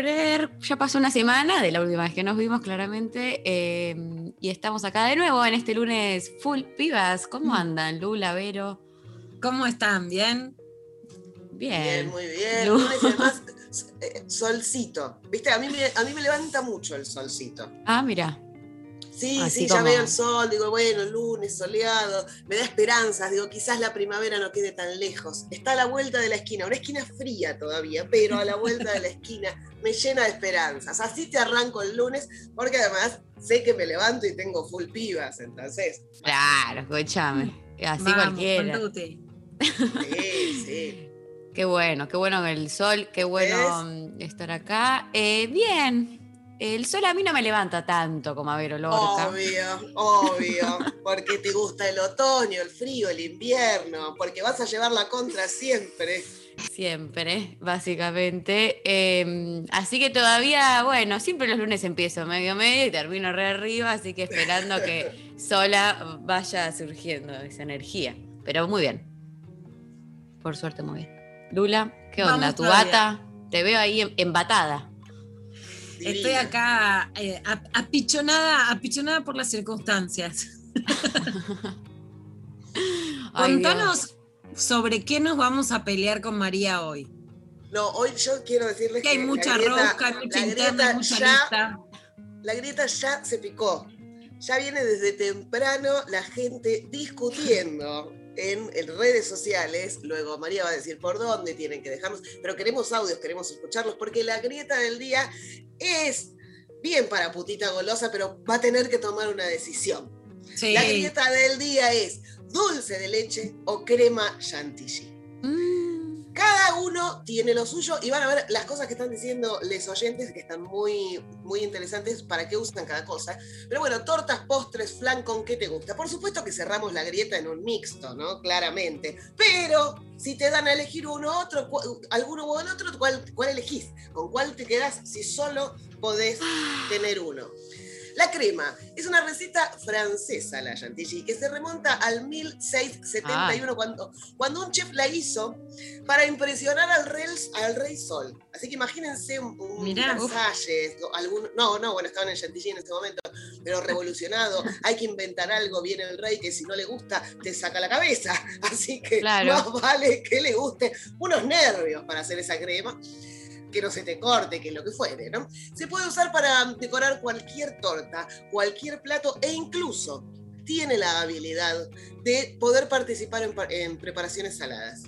creer. Ya pasó una semana de la última vez que nos vimos, claramente. eh, y estamos acá de nuevo en este lunes full pibas. ¿Cómo andan, Lula, Vero? ¿Cómo están? ¿Bien? Bien, Bien. muy bien. Lu- Lunes y además, eh, solcito. ¿Viste? A mí, me, a mí me levanta mucho el solcito. Ah, mira. Sí, Así sí, ya veo el sol, digo, bueno, lunes, soleado, me da esperanzas, digo, quizás la primavera no quede tan lejos. Está a la vuelta de la esquina, una esquina fría todavía, pero a la vuelta de la esquina me llena de esperanzas. Así te arranco el lunes, porque además sé que me levanto y tengo full pibas, entonces, Claro, escúchame. Así Vamos, cualquiera. sí, sí. Qué bueno, qué bueno el sol, qué bueno estar acá. Eh, bien, el sol a mí no me levanta tanto como a Vero Lorca. Obvio, obvio, porque te gusta el otoño, el frío, el invierno, porque vas a llevar la contra siempre. Siempre, básicamente. Eh, así que todavía, bueno, siempre los lunes empiezo medio medio y termino re arriba, así que esperando que sola vaya surgiendo esa energía. Pero muy bien. Por suerte, muy bien. Lula, ¿qué onda? Vamos ¿Tu todavía. bata? Te veo ahí em- Estoy acá eh, ap- apichonada, apichonada por las circunstancias. Ay, Dios. Contanos sobre qué nos vamos a pelear con María hoy. No, hoy yo quiero decirles Que hay mucha grieta- rosca, hay mucha interna, hay mucha ya- lista. La grieta ya se picó. Ya viene desde temprano la gente discutiendo en, en redes sociales. Luego María va a decir por dónde tienen que dejarnos. Pero queremos audios, queremos escucharlos, porque la grieta del día es bien para putita golosa, pero va a tener que tomar una decisión. Sí. La grieta del día es dulce de leche o crema chantilly. Cada uno tiene lo suyo y van a ver las cosas que están diciendo los oyentes que están muy, muy interesantes para qué usan cada cosa. Pero bueno, tortas, postres, flan, ¿con qué te gusta? Por supuesto que cerramos la grieta en un mixto, ¿no? Claramente. Pero si te dan a elegir uno otro, cu- alguno el otro, ¿cuál, ¿cuál elegís? ¿Con cuál te quedás si solo podés tener uno? La crema es una receta francesa, la chantilly, que se remonta al 1671, cuando, cuando un chef la hizo para impresionar al rey, al rey Sol. Así que imagínense un, un. Versalles, algún, no, no, bueno, estaban en Chantilly en ese momento, pero revolucionado. Hay que inventar algo, viene el rey que si no le gusta te saca la cabeza. Así que Claro. más vale que le guste unos nervios para hacer esa crema que no se te corte, que lo que fuere, ¿no? Se puede usar para decorar cualquier torta, cualquier plato e incluso tiene la habilidad de poder participar en, pa- en preparaciones saladas.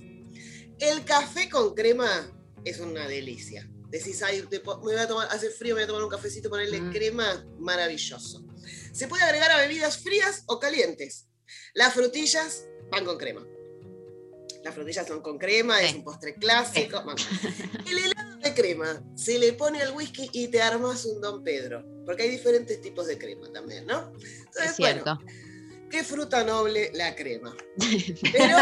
El café con crema es una delicia. Decís, ay, te me voy a tomar, hace frío, me voy a tomar un cafecito, ponerle Mm. crema, maravilloso. Se puede agregar a bebidas frías o calientes. Las frutillas van con crema. Las frutillas son con crema, es un postre clásico. El helado de crema se le pone al whisky y te armas un Don Pedro. Porque hay diferentes tipos de crema también, ¿no? Entonces, es cierto. bueno, qué fruta noble la crema. Pero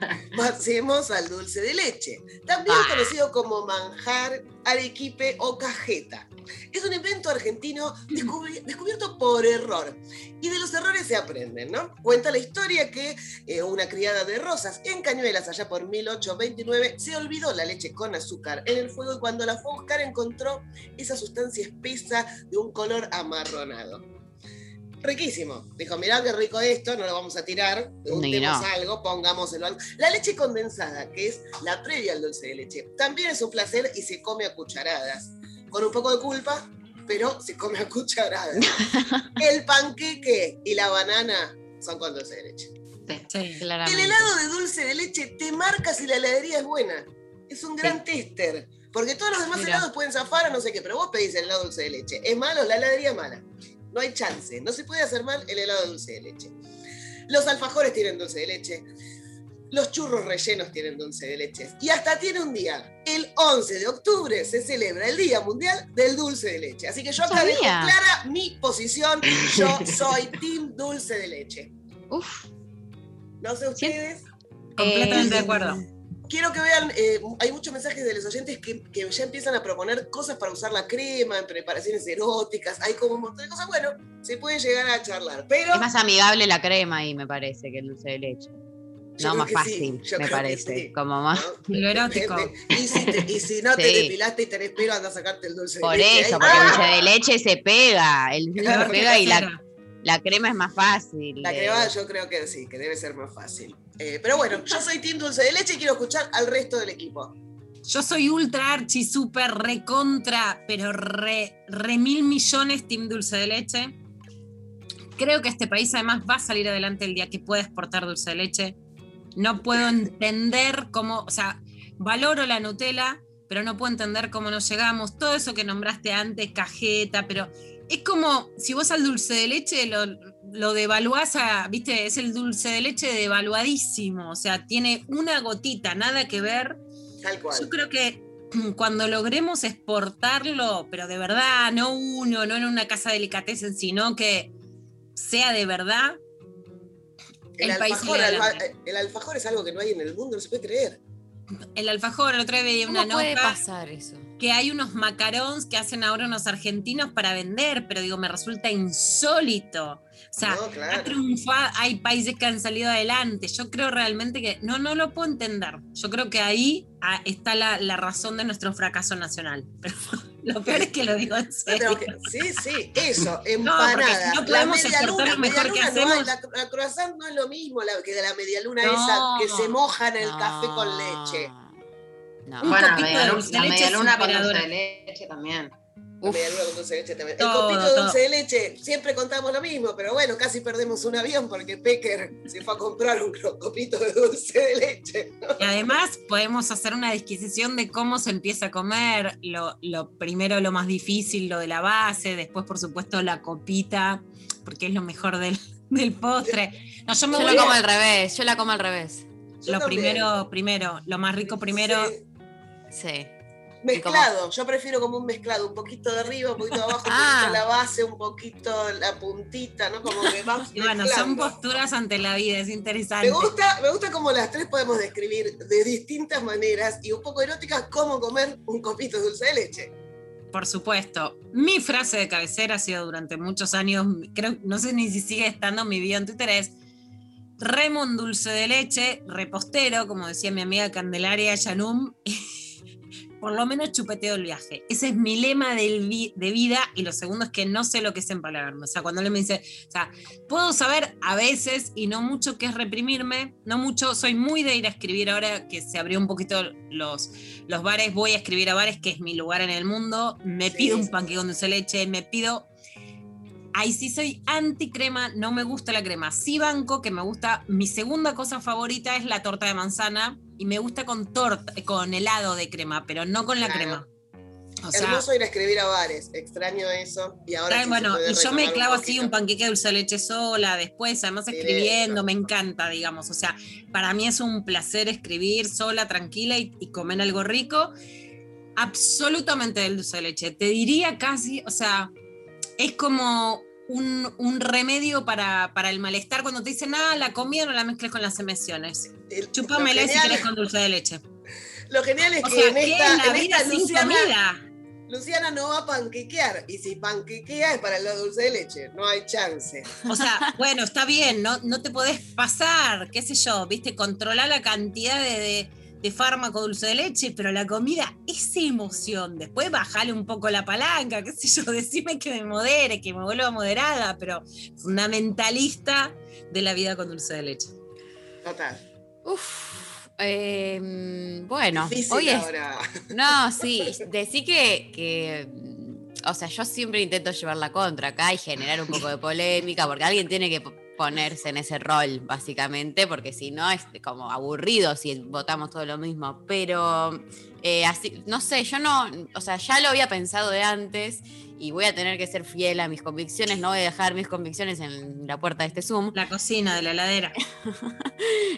pasemos al dulce de leche, también Ah. conocido como manjar, arequipe o cajeta. Es un invento argentino descubri- descubierto por error. Y de los errores se aprenden, ¿no? Cuenta la historia que eh, una criada de rosas en Cañuelas, allá por 1829, se olvidó la leche con azúcar en el fuego y cuando la fue a buscar encontró esa sustancia espesa de un color amarronado. Riquísimo. Dijo, mirá qué rico esto, no lo vamos a tirar, untemos no. algo, pongámoselo algo. La leche condensada, que es la previa al dulce de leche, también es un placer y se come a cucharadas. Con un poco de culpa, pero se come a cucharadas. El panqueque y la banana son con dulce de leche. Sí. El helado de dulce de leche te marca si la heladería es buena. Es un gran tester. Porque todos los demás Mira. helados pueden zafar a no sé qué, pero vos pedís el helado dulce de leche. ¿Es malo? La heladería es mala. No hay chance. No se puede hacer mal el helado de dulce de leche. Los alfajores tienen dulce de leche. Los churros rellenos tienen dulce de leche. Y hasta tiene un día. El 11 de octubre se celebra el Día Mundial del Dulce de Leche. Así que yo acá dejo clara mi posición. Yo soy Team Dulce de Leche. Uf. No sé ustedes. Completamente Eh, de acuerdo. Quiero que vean, eh, hay muchos mensajes de los oyentes que, que ya empiezan a proponer cosas para usar la crema, en preparaciones eróticas, hay como un montón de cosas. Bueno, se puede llegar a charlar, pero Es más amigable la crema ahí, me parece, que el dulce de leche. Yo No, más sí, fácil, me parece. sí. Como más. ¿no? Lo erótico. Y si, te- y si no te Sí. depilaste y tenés pelo, anda a sacarte el dulce Por de leche. eso, ahí. porque el ¡Ah! dulce de leche se pega. El dulce Claro, se pega y la, la crema es más fácil. La crema yo creo que sí, que debe ser más fácil. Eh, pero bueno, yo soy team dulce de leche y quiero escuchar al resto del equipo. Yo soy ultra archi, super recontra, pero re, re mil millones Team Dulce de Leche. Creo que este país además va a salir adelante el día que pueda exportar dulce de leche. No puedo entender cómo, o sea, valoro la Nutella, pero no puedo entender cómo no llegamos. Todo eso que nombraste antes, cajeta, pero es como si vos al dulce de leche lo, lo devaluás a, viste, es el dulce de leche devaluadísimo, o sea, tiene una gotita, nada que ver. Tal cual. Yo creo que cuando logremos exportarlo, pero de verdad, no uno, no en una casa de delicatessen, sino que sea de verdad, El alfajor, alfa- el alfajor es algo que no hay en el mundo, no se puede creer. el alfajor, el otro día veía una ¿Cómo puede nota pasar eso? que hay unos macarons que hacen ahora unos argentinos para vender, pero digo, me resulta insólito. O sea, No, ha triunfado, hay países que han salido adelante. Yo creo realmente que no, no lo puedo entender. Yo creo que ahí ah, está la, la razón de nuestro fracaso nacional. Pero lo peor es que lo digo en No, serio. que- sí, sí, eso, empanada. no la podemos media exportar luna, lo mejor media que luna no hacemos. la, la croissant no es lo mismo la, que de la media luna No. esa que se moja en el café con leche. No. Un Bueno, la copito de media, de la media luna con dulce de leche también. La Uf. media luna con dulce de leche también. Todo, el copito de todo. dulce de leche, siempre contamos lo mismo, pero bueno, casi perdemos un avión porque Pecker se fue a comprar un copito de dulce de leche. Y además podemos hacer una disquisición de cómo se empieza a comer. Lo, lo primero, lo más difícil, lo de la base, después, por supuesto, la copita, porque es lo mejor del, del postre. No, yo me Yo voy lo a- como al revés, yo la como al revés. Yo lo también. primero, primero, lo más rico primero. Sí. Sí. Mezclado, yo prefiero como un mezclado, un poquito de arriba, un poquito de abajo, un Ah. poquito la base, un poquito la puntita, ¿no? Como que vamos Y bueno, son posturas ante la vida, es interesante. Me gusta, me gusta como las tres podemos describir de distintas maneras y un poco eróticas cómo comer un copito de dulce de leche. Por supuesto. Mi frase de cabecera ha sido durante muchos años, creo, no sé ni si sigue estando mi video en Twitter, es Remon dulce de leche, repostero, como decía mi amiga Candelaria Yanum, por lo menos chupeteo el viaje. Ese es mi lema vi- de vida y lo segundo es que no sé lo que es empalagarme. O sea, cuando él me dice, o sea, puedo saber a veces y no mucho qué es reprimirme, no mucho, soy muy de ir a escribir ahora que se abrió un poquito los, los bares, voy a escribir a bares, que es mi lugar en el mundo, me Sí, pido un panque con dulce leche, me pido... Ahí sí soy anti crema, no me gusta la crema. Sí banco, que me gusta, mi segunda cosa favorita es la torta de manzana y me gusta con torta, con helado de crema, pero no con la Claro. crema. O sea, Hermoso ir a escribir a bares, extraño eso. Y ahora Ay, sí bueno, y yo me clavo así un panqueque de dulce de leche sola, después, además escribiendo, me encanta, digamos. O sea, para mí es un placer escribir sola, tranquila y, y comer algo rico. Absolutamente del dulce de leche. Te diría casi, o sea, es como un, un remedio para, para el malestar cuando te dicen, ah, la comida no la mezcles con las emociones. El- Chúpamela si querés con dulce de leche. Lo genial es O que sea, en ¿qué esta, es la en vida esta sin Luciana, comida? Luciana no va a panquequear. Y si panquequea es para el dulce de leche. No hay chance. O sea, bueno, está bien, no, no te podés pasar, qué sé yo, viste, controlar la cantidad de, de- de fármaco dulce de leche, pero la comida es emoción. Después bajale un poco la palanca, qué sé yo, decime que me modere, que me vuelva moderada, pero fundamentalista de la vida con dulce de leche. Total. Uf. eh, bueno, Difícil hoy es ahora. No, sí, decí que, que, o sea, yo siempre intento llevar la contra acá y generar un poco de polémica, porque alguien tiene que ponerse en ese rol, básicamente, porque si no es como aburrido si votamos todo lo mismo. Pero eh, así, no sé, yo no, o sea, ya lo había pensado de antes y voy a tener que ser fiel a mis convicciones, no voy a dejar mis convicciones en la puerta de este Zoom. La cocina de la heladera.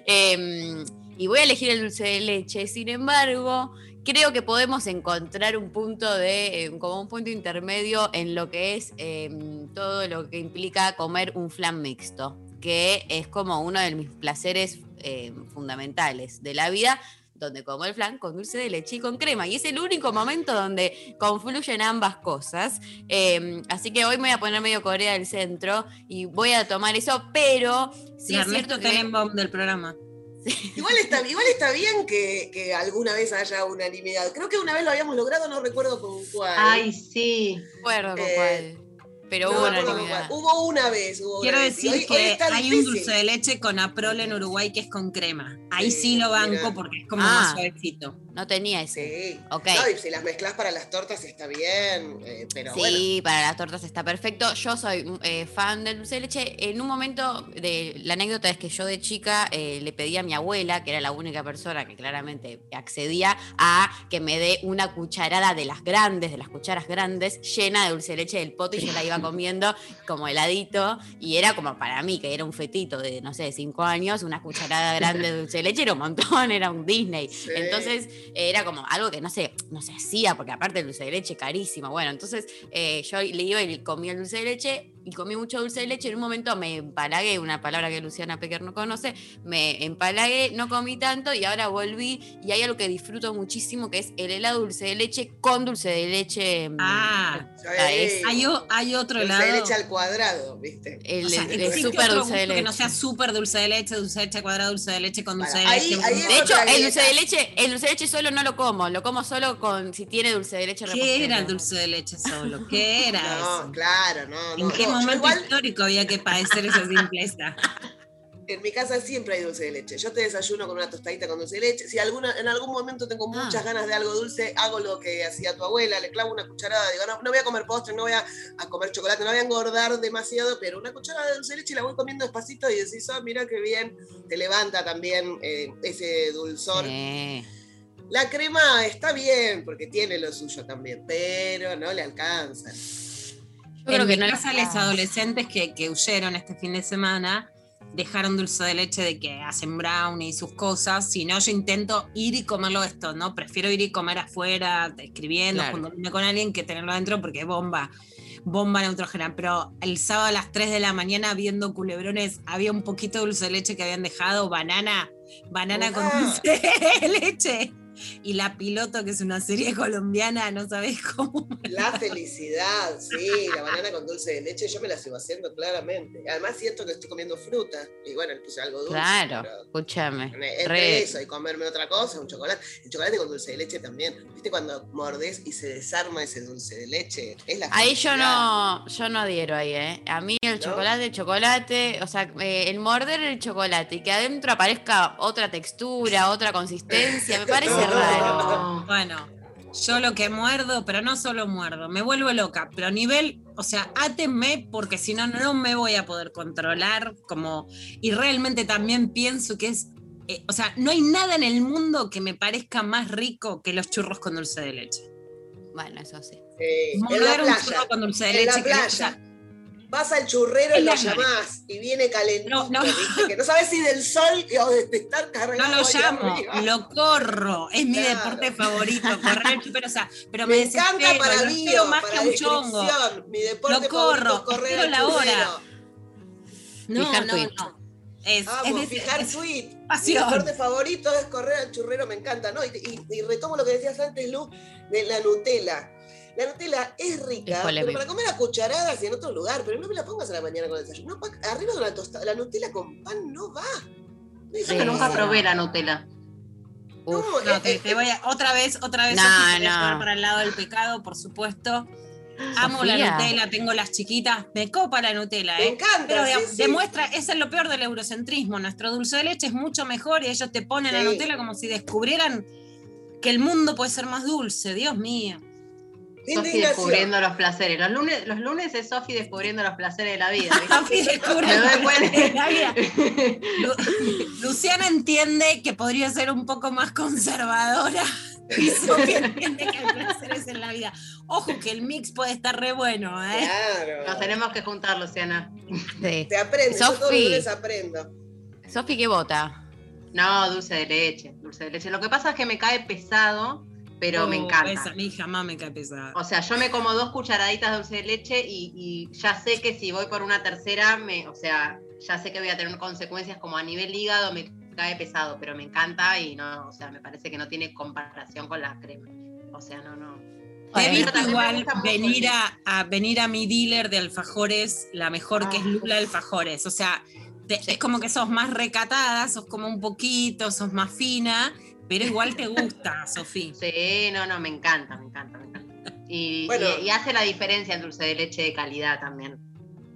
Eh, y voy a elegir el dulce de leche. Sin embargo, creo que podemos encontrar un punto de, eh, como un punto intermedio en lo que es eh, todo lo que implica comer un flan mixto, que es como uno de mis placeres eh, fundamentales de la vida, donde como el flan con dulce de leche y con crema. Y es el único momento donde confluyen ambas cosas. Eh, así que hoy me voy a poner medio Corea del Centro y voy a tomar eso, pero sí la es cierto que... Del programa. Igual está, igual está bien que, que alguna vez haya unanimidad. Creo que una vez lo habíamos logrado, no recuerdo con cuál. Ay, sí. acuerdo con Eh, cuál. Pero No hubo unanimidad. Hubo una vez. Hubo Quiero una vez. Decir hoy- que hay un dulce de leche con Aprol en Uruguay que es con crema. Ahí Sí, sí lo banco mira. porque es como Ah. más suavecito. No tenía ese. Sí. Ok. No, y si las mezclas para las tortas está bien, eh, pero sí, bueno. para las tortas está perfecto. Yo soy eh, fan del dulce de leche. En un momento, de, la anécdota es que yo de chica eh, le pedí a mi abuela, que era la única persona que claramente accedía, a que me dé una cucharada de las grandes, de las cucharas grandes, llena de dulce de leche del pote y yo la iba comiendo como heladito. Y era como para mí, que era un fetito de, no sé, de cinco años, una cucharada grande de dulce de leche era un montón, era un Disney. Sí. Entonces, era como algo que no sé, no se hacía, porque aparte el dulce de leche carísimo. Bueno, entonces eh, yo le iba y comía el dulce de leche y comí mucho dulce de leche. En un momento me empalagué, una palabra que Luciana Pecker no conoce, me empalagué, no comí tanto y ahora volví y hay algo que disfruto muchísimo que es el helado dulce de leche con dulce de leche. mm, Ah, Ah, es- hay, o- hay otro Dulce de helado. leche al cuadrado, ¿viste? el, O sea, el- el existe súper otro dulce de leche. que no sea súper dulce de leche, dulce de leche cuadrado, dulce de leche con dulce Para, de ahí- leche. ahí De hecho, el dulce de leche, el dulce de leche solo no lo como, lo como solo con si tiene dulce de leche ¿Qué repostero. era el dulce de leche solo? ¿Qué era No, eso? claro, no. ¿En no, qué no, yo momento igual, histórico había que padecer esa simpleza? en mi casa siempre hay dulce de leche. Yo te desayuno con una tostadita con dulce de leche. Si alguna, en algún momento tengo Ah. muchas ganas de algo dulce, hago lo que hacía tu abuela, le clavo una cucharada, digo, no, no voy a comer postre, no voy a, a comer chocolate, no voy a engordar demasiado, pero una cucharada de dulce de leche la voy comiendo despacito y decís, ah, mira qué bien, te levanta también eh, ese dulzor. La crema está bien, porque tiene lo suyo también, pero no le alcanza. Yo creo en que no casa, los adolescentes que, que huyeron este fin de semana dejaron dulce de leche de que hacen brownie y sus cosas. Si no, yo intento ir y comerlo esto, ¿no? Prefiero ir y comer afuera, escribiendo, Claro. juntándome con alguien, que tenerlo adentro porque es bomba. Bomba neutrógena. Pero el sábado a las 3 de la mañana, viendo culebrones, había un poquito de dulce de leche que habían dejado, banana, banana con Ah. dulce de leche. Y La Piloto, que es una serie colombiana, no sabés cómo. La felicidad, sí, la banana con dulce de leche, yo me la sigo haciendo claramente. Además siento que estoy comiendo fruta. Y bueno, le puse algo dulce. Claro, pero escúchame. Entre re- eso y comerme otra cosa, un chocolate. El chocolate con dulce de leche también. ¿Viste cuando mordés y se desarma ese dulce de leche? Es la Ahí yo no, yo no adhiero ahí, ¿eh? A mí el ¿No? chocolate, el chocolate, o sea, eh, el morder el chocolate y que adentro aparezca otra textura, otra consistencia, me parece No. Raro. Bueno, yo lo que muerdo, pero no solo muerdo, me vuelvo loca, pero a nivel, o sea, átenme porque si no, no me voy a poder controlar, como, y realmente también pienso que es, eh, o sea, no hay nada en el mundo que me parezca más rico que los churros con dulce de leche. Bueno, eso sí. Sí, Morder un churro con dulce de en leche. la playa. Vas al churrero y lo la llamás y viene calentito, No, no. ¿viste? Que no sabes si del sol o de estar no cargado lo llamo, arriba. lo corro, es mi Claro. deporte favorito, correr, pero, o sea, pero me, Me encanta para lo mí, más que para un chongo. Mi deporte Lo corro, correr espero al la hora. churrero. No, Fijar no, tweet. no. Es, Vamos, es fijar es tweet. Mi deporte favorito es correr al churrero, me encanta, ¿no? Y, y- y retomo lo que decías antes, Lu, de la Nutella. La Nutella es rica, Es pero polémico. para comer a cucharadas y en otro lugar, pero no me la pongas a la mañana con el desayuno. No, arriba de una tostada, la Nutella con pan no va. No es Yo nunca probé la Nutella. No, Uf, No, eh, te, te voy a, otra vez, otra vez, No, no. para el lado del pecado, por supuesto. Amo Sofía. la Nutella, tengo las chiquitas, me copa la Nutella, me ¿eh? encanta. Pero sí, de- sí. demuestra, eso es lo peor del eurocentrismo. Nuestro dulce de leche es mucho mejor y ellos te ponen la. Nutella como si descubrieran que el mundo puede ser más dulce. Dios mío. Sofi descubriendo los placeres. Los lunes, los lunes es Sofi descubriendo los placeres de la vida. Sofi descubre de la vida. Lu- Luciana entiende que podría ser un poco más conservadora. Y Sofi entiende que hay placeres en la vida. Ojo que el mix puede estar re bueno, ¿eh? Claro. Nos tenemos que juntar, Luciana. Sí. Te aprendo, yo todos los Sofi. lunes aprendo. Sofi, ¿qué vota? No, dulce de leche, dulce de leche. Lo que pasa es que me cae pesado, pero me Oh, encanta. esa a mí jamás me cae pesada. O sea, yo me como dos cucharaditas de dulce de leche y, y ya sé que si voy por una tercera, me, o sea, ya sé que voy a tener consecuencias como a nivel hígado, me cae pesado, pero me encanta y no, o sea, me parece que no tiene comparación con la crema. O sea, no, no. He visto igual venir a, a venir a mi dealer de alfajores, la mejor que es Ah. Lula Alfajores. O sea, te- es como que sos más recatada, sos como un poquito, sos más fina, pero igual te gusta, Sofía. Sí, no, no, me encanta, me encanta, me encanta. Y, Bueno. y- y hace la diferencia en dulce de leche de calidad también.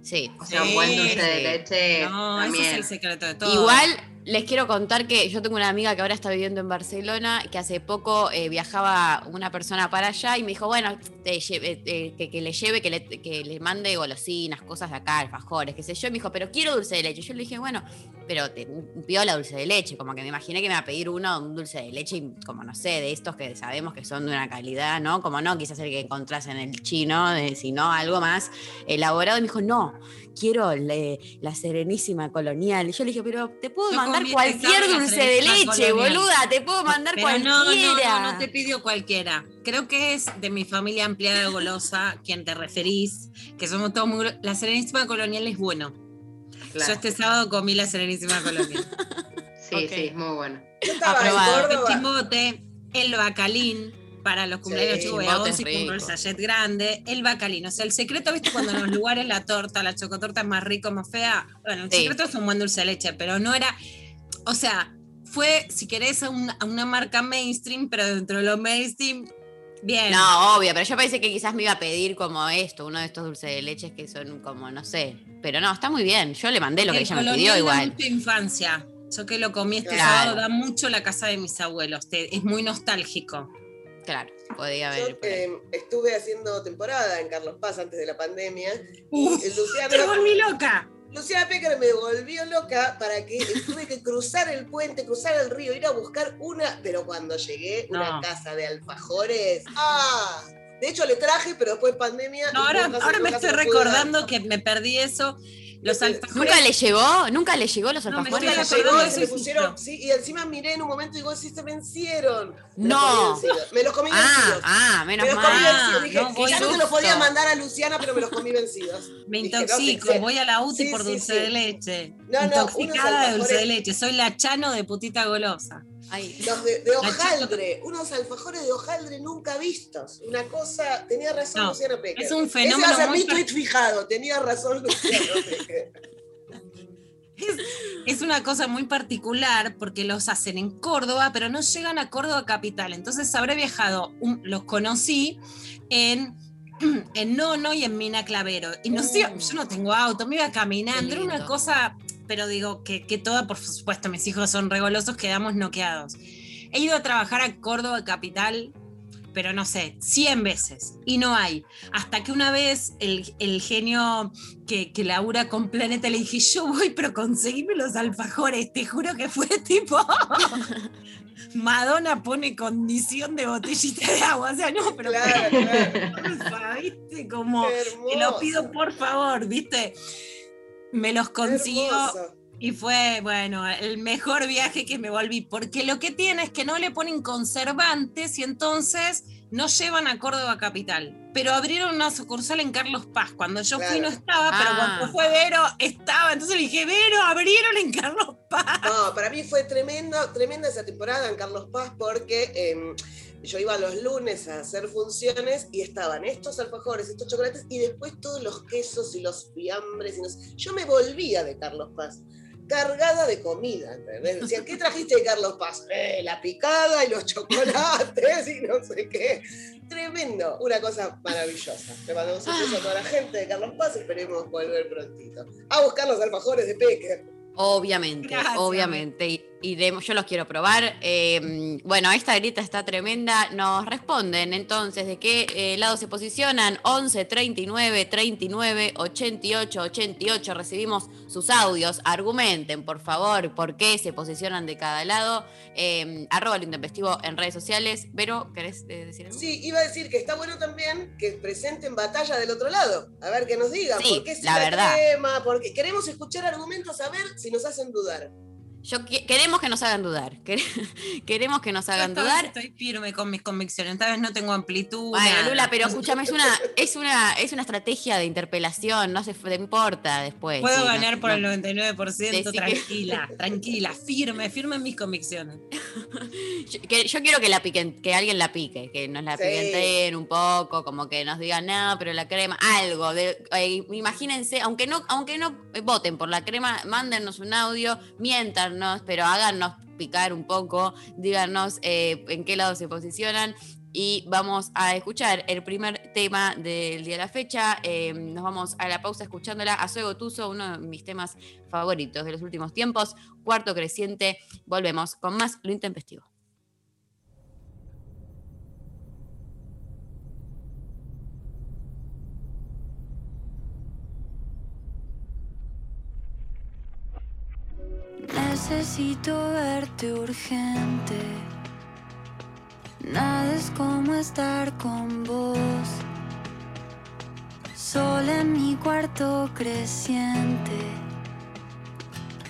Sí. O sea, Sí, un buen dulce de leche No, ese también. es el secreto de todo. Igual les quiero contar que yo tengo una amiga que ahora está viviendo en Barcelona, que hace poco eh, viajaba una persona para allá y me dijo, bueno, te lleve- eh, que, que le lleve, que le, que le mande golosinas, cosas de acá, alfajores, qué sé yo. Y me dijo, pero quiero dulce de leche. Yo le dije, bueno, pero te pido la dulce de leche, como que me imaginé que me iba a pedir uno, un dulce de leche, como no sé, de estos que sabemos que son de una calidad, ¿no? Como no, quizás el que encontrás en el chino, de- sino algo más elaborado. Y me dijo, no, quiero le- la Serenísima Colonial. Y yo le dije, pero te puedo Yo mandar cualquier dulce de leche, Colonial. boluda, te puedo mandar Pero cualquiera. no, no, no, no te pidió cualquiera. Creo que es de mi familia ampliada golosa quien te referís, que somos todos muy... La Serenísima Colonial es bueno. Claro. Yo este sábado comí la Serenísima Colonial. Sí, sí, es muy bueno. Yo estaba en Aprobado. El chimbote, el bacalín, para los cumpleaños Sí, chicos voy a y compro el sachet grande, el bacalín. O sea, el secreto, ¿viste? Cuando en los lugares la torta, la chocotorta es más rico, más fea. Bueno, el Sí. secreto es un buen dulce de leche, pero no era. O sea, fue, si querés, a, un- a una marca mainstream, pero dentro de lo mainstream, bien. No, obvio, pero yo pensé que quizás me iba a pedir como esto, uno de estos dulces de leches que son como, no sé. Pero no, está muy bien. Yo le mandé lo que el ella me pidió igual. mucha infancia. Yo que lo comí este Claro. sábado, da mucho la casa de mis abuelos. te- es muy nostálgico. Claro, podía Yo haber. ahí. eh, estuve haciendo temporada en Carlos Paz antes de la pandemia. Uf, Y te volví loca. Luciana Pecker me volvió loca para que tuve que cruzar el puente, cruzar el río, ir a buscar una, pero cuando llegué, una casa de alfajores. ¡Ah! De hecho le traje, pero después pandemia. No, ahora, ahora me estoy recordando que me perdí eso. Los Nunca alfajores. ¿Nunca le llegó? ¿Nunca le llegó los No, me alfajores? Estoy acordando se pusieron, sí, y encima miré en un momento y digo, sí se vencieron. Me No. los. Me los comí Ah, vencidos. ah, menos me los comí mal. vencidos. Dije, no, ya no te justo. los podía mandar a Luciana, pero me los comí vencidos. Me Dije, no, intoxico, voy a la UTI Sí, por sí, dulce sí. de leche. No, no, Intoxicada de dulce de alfajores- leche. Soy la chano de putita golosa. Ay, Los de, de hojaldre, unos alfajores de hojaldre nunca vistos. Una cosa, tenía razón No, Luciana Pecker. es un Ese va fenómeno a ser muy mi tweet fijado, tenía razón Luciana Pecker. Es una cosa muy particular porque los hacen en Córdoba, pero no llegan a Córdoba capital. Entonces habré viajado, un- los conocí en, en Nono y en Mina Clavero. Y no sé, Mm. yo no tengo auto, me iba caminando, era una cosa, pero digo que, que toda, por supuesto, mis hijos son regolosos, quedamos noqueados. He ido a trabajar a Córdoba capital, pero no sé, 100 veces, y no hay. Hasta que una vez el, el genio que, que labura con Planeta le dije, yo voy, pero conseguime los alfajores, te juro que fue tipo... Madonna pone condición de botellita de agua, o sea, no, pero Claro, claro. porfa, viste, como te lo pido por favor, viste. Me los consiguió y fue, bueno, el mejor viaje que me volví, porque lo que tiene es que no le ponen conservantes y entonces no llevan a Córdoba capital. Pero abrieron una sucursal en Carlos Paz. Cuando yo fui no estaba, pero Ah. cuando fue Vero estaba. Entonces le dije, Vero, abrieron en Carlos Paz. No, para mí fue tremendo, tremenda esa temporada en Carlos Paz porque em, yo iba los lunes a hacer funciones y estaban estos alfajores, estos chocolates y después todos los quesos y los fiambres. Y no sé. Yo me volvía de Carlos Paz cargada de comida, ¿entendés? Decían, ¿qué trajiste de Carlos Paz? "Eh, la picada y los chocolates y no sé qué. Tremendo, una cosa maravillosa. Le mandamos un beso a toda la gente de Carlos Paz, esperemos volver prontito. A buscar los alfajores de Peque. Obviamente, Gracias. obviamente. Y, y de- yo los quiero probar. Eh, bueno, esta grita está tremenda. Nos responden entonces de qué eh, lado se posicionan. 11, 39, 39, 88, 88. Recibimos sus audios. Argumenten, por favor, por qué se posicionan de cada lado. Eh, arroba lo intempestivo en redes sociales. Pero, ¿querés decir algo? Sí, iba a decir que está bueno también que presenten batalla del otro lado. A ver que nos digan Sí, por qué sí la verdad. crema, porque queremos escuchar argumentos a ver si nos hacen dudar. Yo queremos que nos hagan dudar. Quere- Queremos que nos Yo hagan vez dudar. Estoy firme con mis convicciones. Esta vez no tengo amplitud. Bueno. Lula, pero escúchame, es una, es una, es una estrategia de interpelación, no se te importa después. Puedo sí, no- ganar por no. el 99%, Decí que- tranquila, tranquila, firme, firme en mis convicciones. Yo, que- yo quiero que la piquen, que alguien la pique, que nos la Sí. piquenteen un poco, como que nos digan, no, pero la crema, algo. De, eh, imagínense, aunque no, aunque no voten por la crema, mándennos un audio, pero háganos picar un poco, díganos eh, en qué lado se posicionan. Y vamos a escuchar el primer tema del día de la fecha. Eh, nos vamos a la pausa escuchándola a Soy Gotuso, uno de mis temas favoritos de los últimos tiempos. Cuarto creciente. Volvemos con más Lo Intempestivo. Necesito verte urgente. Nada es como estar con vos. Sola en mi cuarto creciente.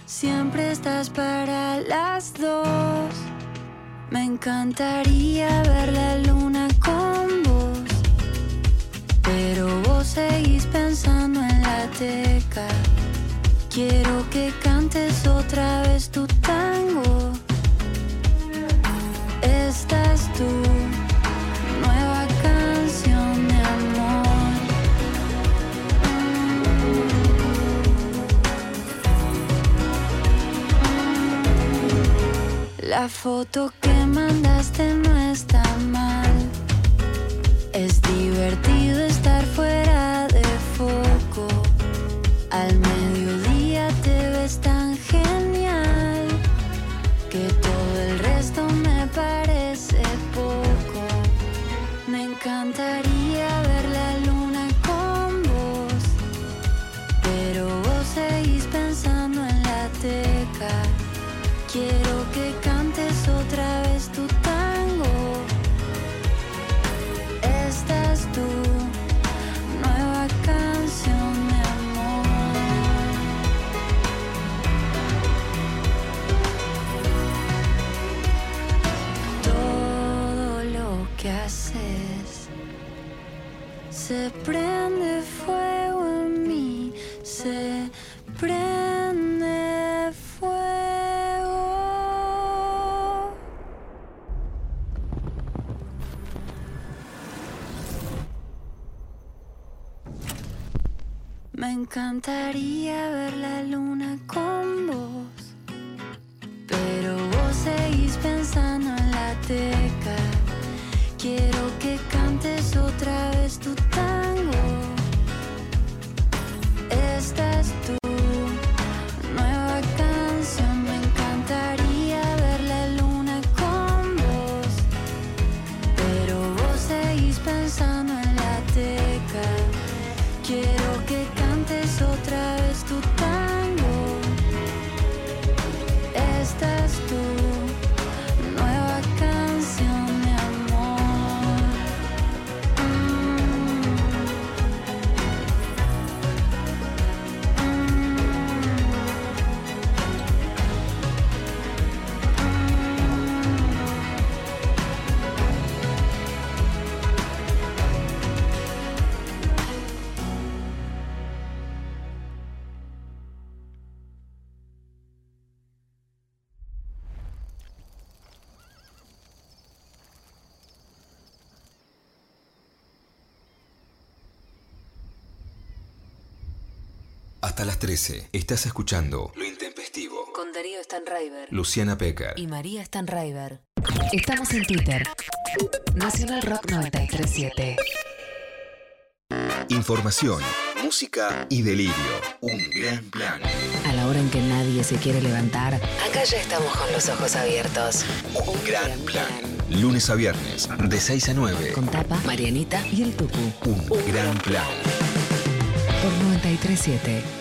Siempre estás para las dos. Me encantaría ver la luna con vos. Pero vos seguís pensando en la teca. Quiero que cantes otra vez tu tango. Esta es tu nueva canción de amor. La foto que mandaste no está mal. Encantaría ver la luna Hasta las 13 estás escuchando Lo Intempestivo. Con Darío Stanraiver Luciana Pecker. y María Stanraiver. Estamos en Twitter. Nacional Rock 937. Información, música y delirio. Un gran plan. A la hora en que nadie se quiere levantar, acá ya estamos con los ojos abiertos. Un gran plan. Lunes a viernes, de 6 a 9. Con Tapa, Marianita y el Tucu. Un gran plan. Por 937.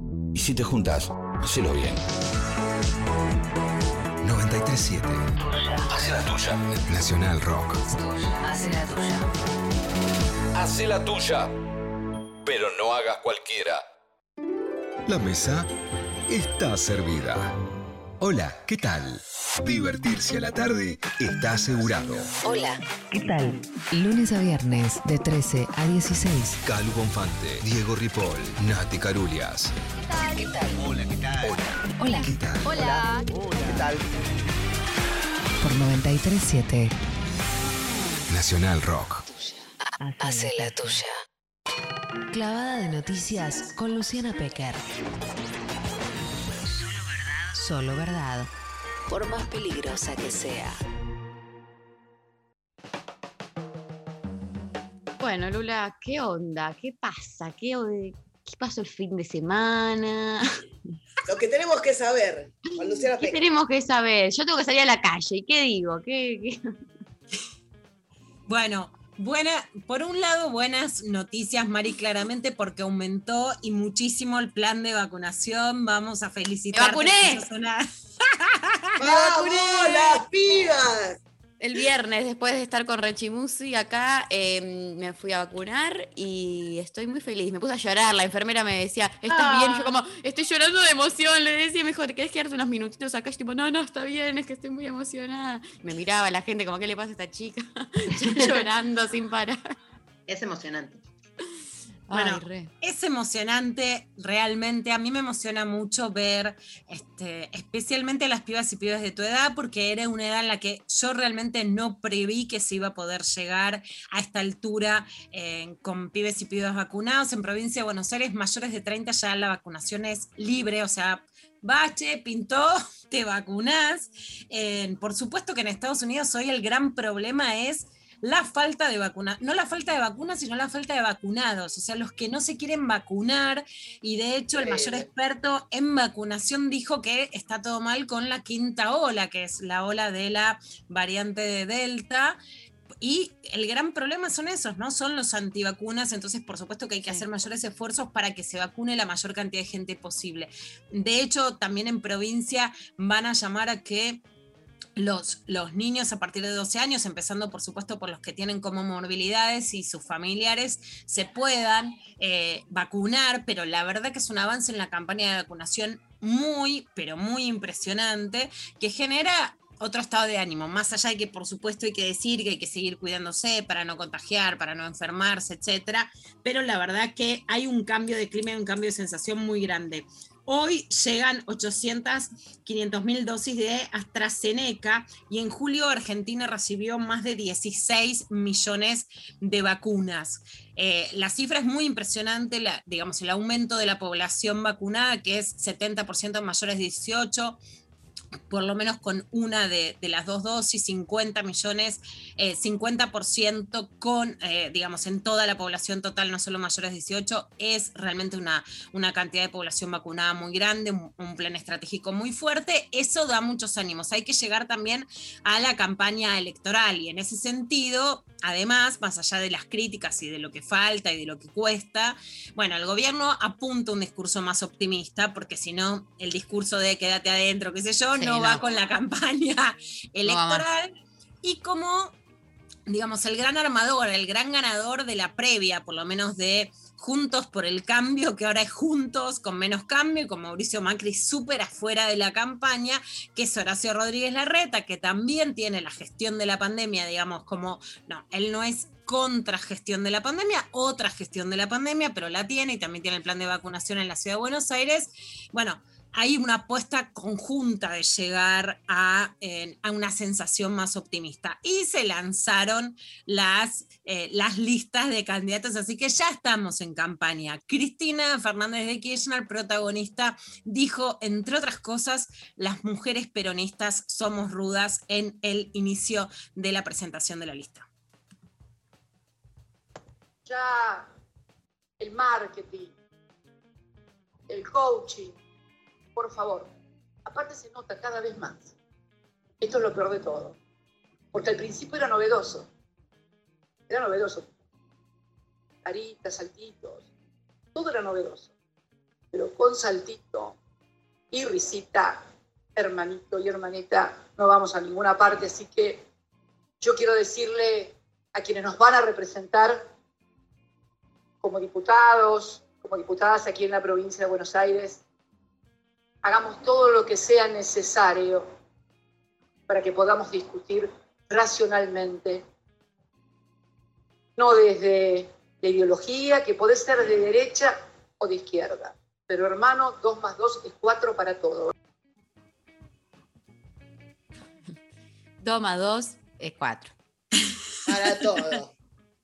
Y si te juntas, hacelo bien. 937. Hace la tuya. Nacional Rock. Hace la tuya. Hace la tuya. Pero no hagas cualquiera. La mesa está servida. Hola, ¿qué tal? Divertirse a la tarde está asegurado. Hola, ¿qué tal? Lunes a viernes, de 13 a 16. Calu Bonfante, Diego Ripoll, Nati Carulias. ¿Qué tal? Hola, ¿qué tal? Hola. ¿Qué tal? Hola. ¿Qué tal? Por 937. Nacional Rock. Hace la tuya. Clavada de noticias con Luciana Pecker. Solo verdad. Por más peligrosa que sea. Bueno, Lula, ¿qué onda? ¿Qué pasa? ¿Qué, qué pasó el fin de semana? Lo que tenemos que saber, con Luciana ¿Qué tenemos que saber? Yo tengo que salir a la calle. ¿Y qué digo? ¿Qué, qué? Bueno, buena, por un lado, buenas noticias, Mari, claramente, porque aumentó y muchísimo el plan de vacunación. Vamos a felicitar. vacuné! ¡Vamos, las pibas! El viernes, después de estar con Rechimusi acá, eh, me fui a vacunar y estoy muy feliz. Me puse a llorar. La enfermera me decía, ¿estás bien? Yo, como, estoy llorando de emoción. Le decía, me dijo, ¿te querés quedarte unos minutitos acá? Yo, tipo, no, no, está bien, es que estoy muy emocionada. Me miraba la gente, como, ¿qué le pasa a esta chica? Llorando sin parar. Es emocionante. Bueno, Ay. Es emocionante, realmente. A mí me emociona mucho ver, este, especialmente a las pibas y pibas de tu edad, porque era una edad en la que yo realmente no preví que se iba a poder llegar a esta altura eh, con pibes y pibas vacunados. En provincia de Buenos Aires, mayores de 30 ya la vacunación es libre, o sea, bache, pintó, te vacunás. Eh, por supuesto que en Estados Unidos hoy el gran problema es la falta de vacuna, no la falta de vacunas, sino la falta de vacunados, o sea, los que no se quieren vacunar, y de hecho el mayor experto en vacunación dijo que está todo mal con la quinta ola, que es la ola de la variante de Delta. Y el gran problema son esos, ¿no? Son los antivacunas, entonces por supuesto que hay que hacer mayores esfuerzos para que se vacune la mayor cantidad de gente posible. De hecho, también en provincia van a llamar a que los, los niños a partir de 12 años, empezando por supuesto por los que tienen comorbilidades y sus familiares, se puedan eh, vacunar, pero la verdad que es un avance en la campaña de vacunación muy, pero muy impresionante, que genera otro estado de ánimo, más allá de que por supuesto hay que decir que hay que seguir cuidándose para no contagiar, para no enfermarse, etcétera, pero la verdad que hay un cambio de clima y un cambio de sensación muy grande. Hoy llegan 800, 500 mil dosis de AstraZeneca y en julio Argentina recibió más de 16 millones de vacunas. Eh, la cifra es muy impresionante, digamos, el aumento de la población vacunada, que es 70% mayores de 18, por lo menos con una de, de las dos dosis, 50 millones, eh, 50% con, eh, digamos, en toda la población total, no solo mayores de 18, es realmente una, una cantidad de población vacunada muy grande, un, un plan estratégico muy fuerte. Eso da muchos ánimos. Hay que llegar también a la campaña electoral y en ese sentido, además, más allá de las críticas y de lo que falta y de lo que cuesta, bueno, el gobierno apunta un discurso más optimista, porque si no, el discurso de quédate adentro, qué sé yo, Sí, no, va con la campaña electoral. y como, digamos, el gran armador, el gran ganador de la previa, por lo menos de Juntos por el Cambio, que ahora es Juntos con menos cambio, y con Mauricio Macri súper afuera de la campaña, que es Horacio Rodríguez Larreta, que también tiene la gestión de la pandemia, digamos, como, no, él no es contra gestión de la pandemia, otra gestión de la pandemia, pero la tiene y también tiene el plan de vacunación en la ciudad de Buenos Aires. Bueno, hay una apuesta conjunta de llegar a, una sensación más optimista. Y se lanzaron las, eh, las listas de candidatos, así que ya estamos en campaña. Cristina Fernández de Kirchner, protagonista, dijo, entre otras cosas, las mujeres peronistas somos rudas en el inicio de la presentación de la lista. Ya el marketing, el coaching, por favor. Aparte se nota cada vez más. Esto es lo peor de todo. Porque al principio era novedoso. Era novedoso. Caritas, saltitos. Todo era novedoso. Pero con saltito y risita, hermanito y hermanita, no vamos a ninguna parte. Así que yo quiero decirle a quienes nos van a representar como diputados, como diputadas aquí en la provincia de Buenos Aires, hagamos todo lo que sea necesario para que podamos discutir racionalmente, no desde la ideología, que puede ser de derecha o de izquierda. Pero hermano, dos más dos es cuatro para todo. Dos más dos es cuatro. Para todo.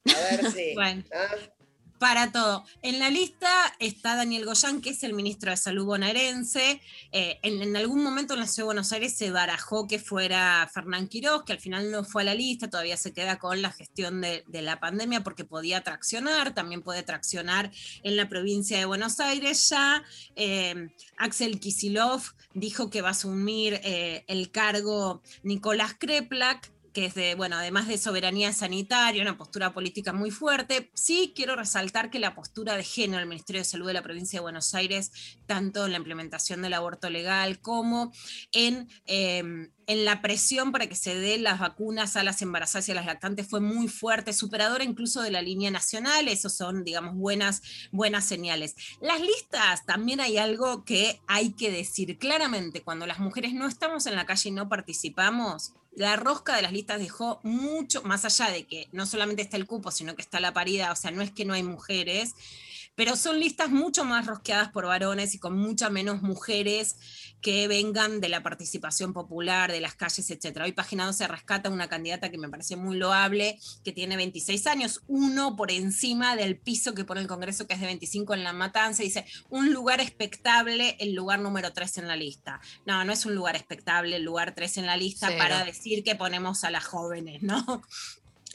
A ver si. Bueno. ¿ah? Para todo. En la lista está Daniel Goyán, que es el ministro de Salud bonaerense. Eh, en, algún momento en la Ciudad de Buenos Aires se barajó que fuera Fernán Quirós, que al final no fue a la lista, todavía se queda con la gestión de, de la pandemia porque podía traccionar, también puede traccionar en la provincia de Buenos Aires. Ya eh, Axel Kisilov dijo que va a asumir eh, el cargo Nicolás Kreplak que es de, bueno, además de soberanía sanitaria, una postura política muy fuerte. Sí quiero resaltar que la postura de género del Ministerio de Salud de la provincia de Buenos Aires, tanto en la implementación del aborto legal como en, eh, en la presión para que se den las vacunas a las embarazadas y a las lactantes, fue muy fuerte, superadora incluso de la línea nacional. Esos son, digamos, buenas, buenas señales. Las listas, también hay algo que hay que decir claramente, cuando las mujeres no estamos en la calle y no participamos, la rosca de las listas dejó mucho, más allá de que no solamente está el cupo, sino que está la paridad, o sea, no es que no hay mujeres, pero son listas mucho más rosqueadas por varones y con mucha menos mujeres que vengan de la participación popular, de las calles, etc. Hoy Página 12 rescata una candidata que me parece muy loable, que tiene 26 años, uno por encima del piso que pone el Congreso, que es de 25 en La Matanza, dice, un lugar expectable, el lugar número 3 en la lista. No, no es un lugar expectable, el lugar 3 en la lista Cero. para decir que ponemos a las jóvenes, ¿no?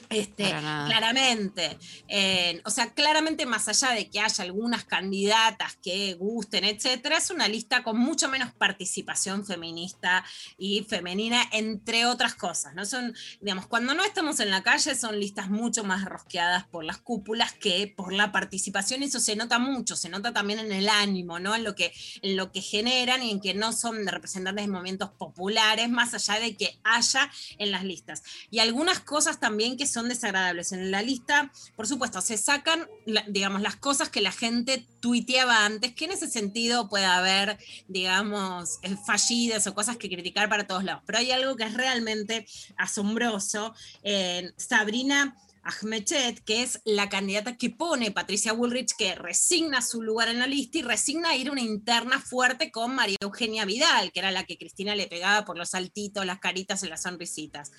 Este, claramente, eh, o sea, claramente más allá de que haya algunas candidatas que gusten, etcétera, es una lista con mucho menos participación feminista y femenina, entre otras cosas, ¿no? Son, digamos, cuando no estamos en la calle son listas mucho más rosqueadas por las cúpulas que por la participación, eso se nota mucho, se nota también en el ánimo, ¿no? En lo que, en lo que generan y en que no son de representantes de movimientos populares, más allá de que haya en las listas. Y algunas cosas también que son desagradables. En la lista, por supuesto, se sacan, digamos, las cosas que la gente tuiteaba antes, que en ese sentido puede haber, digamos, eh, fallidas o cosas que criticar para todos lados. Pero hay algo que es realmente asombroso. Eh, Sabrina Ahmechet, que es la candidata que pone Patricia Bullrich, que resigna su lugar en la lista y resigna ir a una interna fuerte con María Eugenia Vidal, que era la que Cristina le pegaba por los saltitos, las caritas y las sonrisitas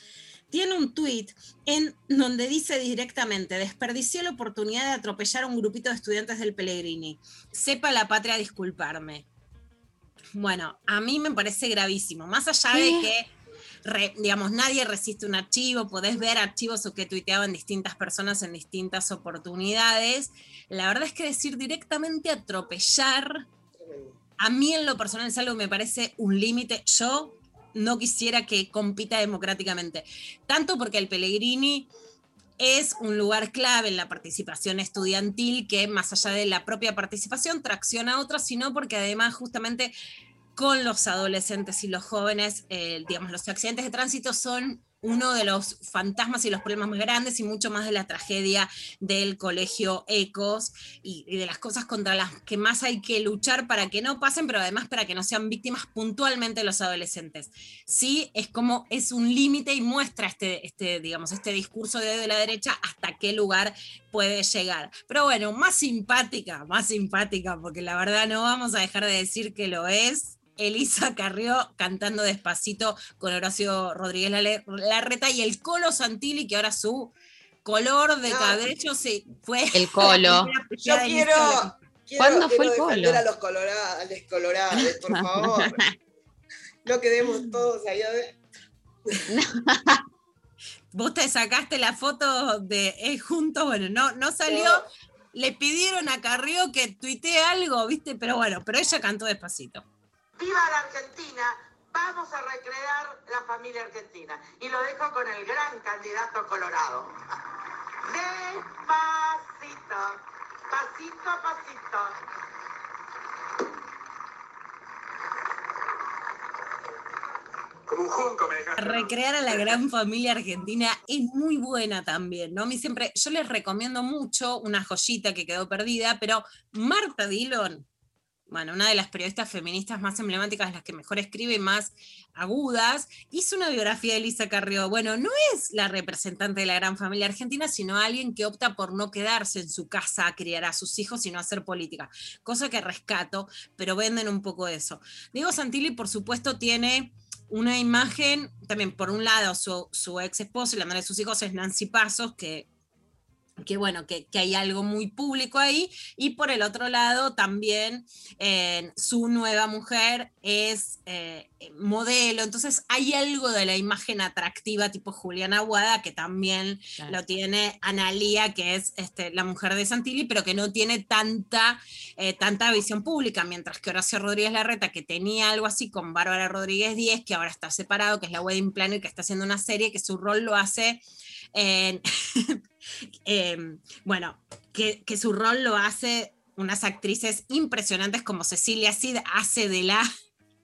tiene un tuit en donde dice directamente, desperdicié la oportunidad de atropellar a un grupito de estudiantes del Pellegrini. Sepa la patria disculparme. Bueno, a mí me parece gravísimo, más allá de que, re- digamos, nadie resiste un archivo, podés ver archivos o que tuiteaban distintas personas en distintas oportunidades. La verdad es que decir directamente atropellar a mí en lo personal es algo que me parece un límite. Yo no quisiera que compita democráticamente, tanto porque el Pellegrini es un lugar clave en la participación estudiantil que más allá de la propia participación tracciona a otros, sino porque además justamente con los adolescentes y los jóvenes, eh, digamos, los accidentes de tránsito son uno de los fantasmas y los problemas más grandes y mucho más de la tragedia del colegio ECOS y, de las cosas contra las que más hay que luchar para que no pasen, pero además para que no sean víctimas puntualmente los adolescentes. Sí, es como es un límite y muestra este, este, digamos, este discurso de la derecha hasta qué lugar puede llegar. Pero bueno, más simpática, más simpática, porque la verdad no vamos a dejar de decir que lo es. Elisa Carrió cantando despacito con Horacio Rodríguez Larreta y el Colo Santilli, que ahora su color de No. cabello se fue. El Colo. Yo de quiero, ¿Cuándo fue el polo? a los colorados, colorados, por favor. No quedemos todos ahí. a ver. Vos te sacaste la foto de eh, juntos, bueno, no, no salió. No. Le pidieron a Carrió que tuitee algo, ¿viste? Pero bueno, pero ella cantó despacito. ¡Viva la Argentina! Vamos a recrear la familia argentina. Y lo dejo con el gran candidato colorado. Despacito, pasito a pasito. Como un junco me dejaste. Recrear a la gran familia argentina es muy buena también, ¿no? A mí siempre, yo les recomiendo mucho una joyita que quedó perdida, pero Marta Dillon, bueno, una de las periodistas feministas más emblemáticas, las que mejor escribe y más agudas, hizo una biografía de Elisa Carrió. Bueno, no es la representante de la gran familia argentina, sino alguien que opta por no quedarse en su casa a criar a sus hijos, sino hacer política, cosa que rescato, pero venden un poco eso. Diego Santilli, por supuesto, tiene una imagen, también por un lado su, su ex esposo y la madre de sus hijos es Nancy Pasos, que, que bueno, que, que hay algo muy público ahí, y por el otro lado también eh, su nueva mujer es eh, modelo, entonces hay algo de la imagen atractiva tipo Juliana Aguada que también Claro. lo tiene Analía, que es este, la mujer de Santilli, pero que no tiene tanta, eh, tanta visión pública, mientras que Horacio Rodríguez Larreta, que tenía algo así con Bárbara Rodríguez Díez, que ahora está separado, que es la wedding planner, que está haciendo una serie, que su rol lo hace em, bueno, que, que su rol lo hace unas actrices impresionantes como Cecilia Cid hace de la...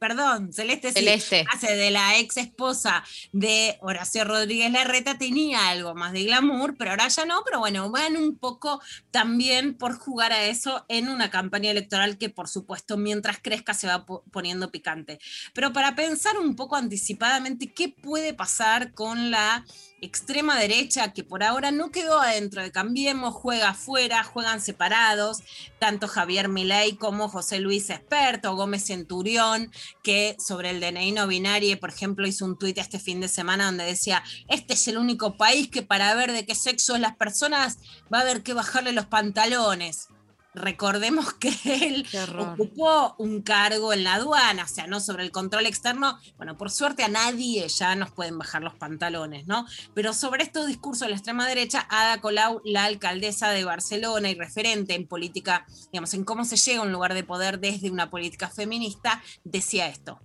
Perdón, Celeste Cid Celeste. hace de la ex esposa de Horacio Rodríguez Larreta, tenía algo más de glamour, pero ahora ya no, pero bueno, van un poco también por jugar a eso en una campaña electoral que por supuesto mientras crezca se va po- poniendo picante. Pero para pensar un poco anticipadamente qué puede pasar con la extrema derecha que por ahora no quedó adentro de Cambiemos, juega afuera, juegan separados, tanto Javier Milei como José Luis Esperto, Gómez Centurión, que sobre el DNI no binario, por ejemplo, hizo un tuit este fin de semana donde decía, este es el único país que para ver de qué sexo es las personas va a haber que bajarle los pantalones. Recordemos que él ocupó un cargo en la aduana, o sea, no sobre el control externo. Bueno, por suerte a nadie ya nos pueden bajar los pantalones, ¿no? Pero sobre estos discursos de la extrema derecha, Ada Colau, la alcaldesa de Barcelona y referente en política, digamos, en cómo se llega a un lugar de poder desde una política feminista, decía esto.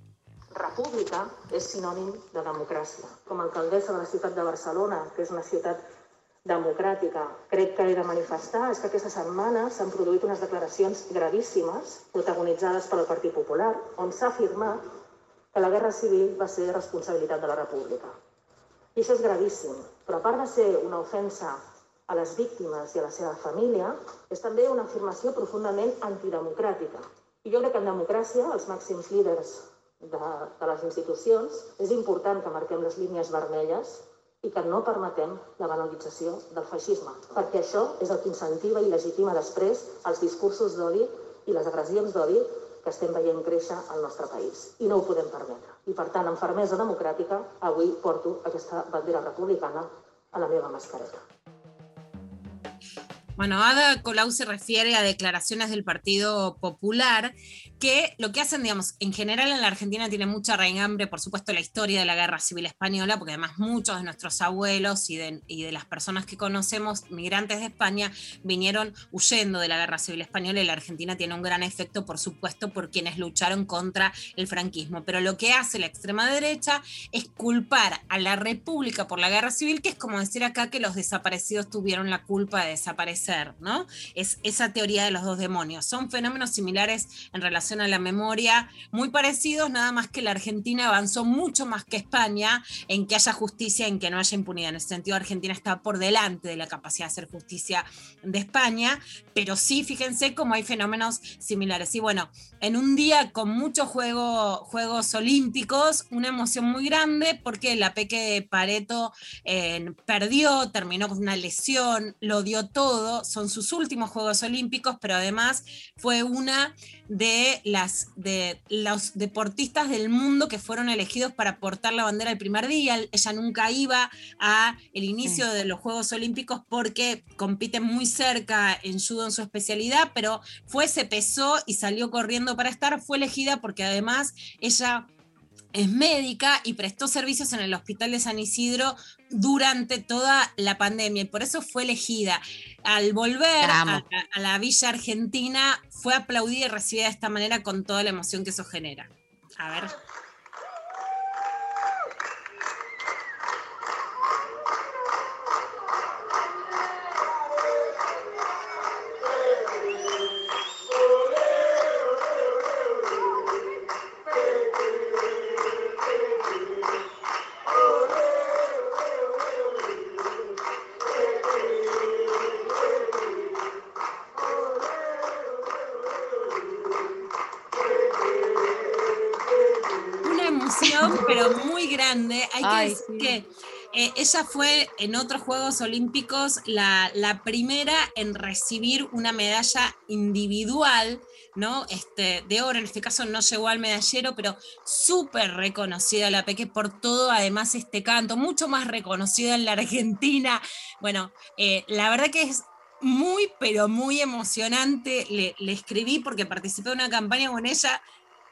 República és sinònim de democràcia. Com a alcaldessa de la ciutat de Barcelona, que és una ciutat democràtica, crec que he de manifestar és que aquesta setmana s'han produït unes declaracions gravíssimes protagonitzades pel Partit Popular, on s'ha afirmat que la guerra civil va ser responsabilitat de la República. I això és gravíssim, però a part de ser una ofensa a les víctimes i a la seva família, és també una afirmació profundament antidemocràtica. I jo crec que en democràcia els màxims líders de, de les institucions és important que marquem les línies vermelles i que no permetem la banalització del feixisme, perquè això és el que incentiva i legitima després els discursos d'odi i les agressions d'odi que estem veient créixer al nostre país. I no ho podem permetre. I per tant, amb fermesa democràtica, avui porto aquesta bandera republicana a la meva mascareta. Bueno, Ada Colau se refiere a declaraciones del Partido Popular que lo que hacen, digamos, en general en la Argentina tiene mucha raigambre, por supuesto, la historia de la Guerra Civil Española, porque además muchos de nuestros abuelos y de, y de las personas que conocemos, migrantes de España, vinieron huyendo de la Guerra Civil Española y la Argentina tiene un gran efecto, por supuesto, por quienes lucharon contra el franquismo. Pero lo que hace la extrema derecha es culpar a la República por la Guerra Civil, que es como decir acá que los desaparecidos tuvieron la culpa de desaparecer, ¿no? Es esa teoría de los dos demonios. Son fenómenos similares en relación relación a la memoria muy parecidos, nada más que la Argentina avanzó mucho más que España en que haya justicia, en que no haya impunidad. En ese sentido, Argentina está por delante de la capacidad de hacer justicia de España, pero sí, fíjense cómo hay fenómenos similares. Y bueno, en un día con muchos juego, Juegos Olímpicos, una emoción muy grande porque la Peque Pareto eh, perdió, terminó con una lesión, lo dio todo, son sus últimos Juegos Olímpicos, pero además fue una de, las, de los deportistas del mundo que fueron elegidos para portar la bandera el primer día. Ella nunca iba a el inicio de los Juegos Olímpicos porque compite muy cerca en judo en su especialidad, pero fue, se pesó y salió corriendo para estar. Fue elegida porque además ella es médica y prestó servicios en el Hospital de San Isidro durante toda la pandemia y por eso fue elegida. Al volver a, a la Villa Argentina fue aplaudida y recibida de esta manera con toda la emoción que eso genera. A ver. Grande. Hay que decir sí. que eh, ella fue en otros Juegos Olímpicos la, la primera en recibir una medalla individual, ¿no? Este, de oro, en este caso no llegó al medallero, pero súper reconocida la Peque por todo, además este canto, mucho más reconocida en la Argentina. Bueno, eh, la verdad que es muy, pero muy emocionante. Le, le escribí porque participé de una campaña con ella.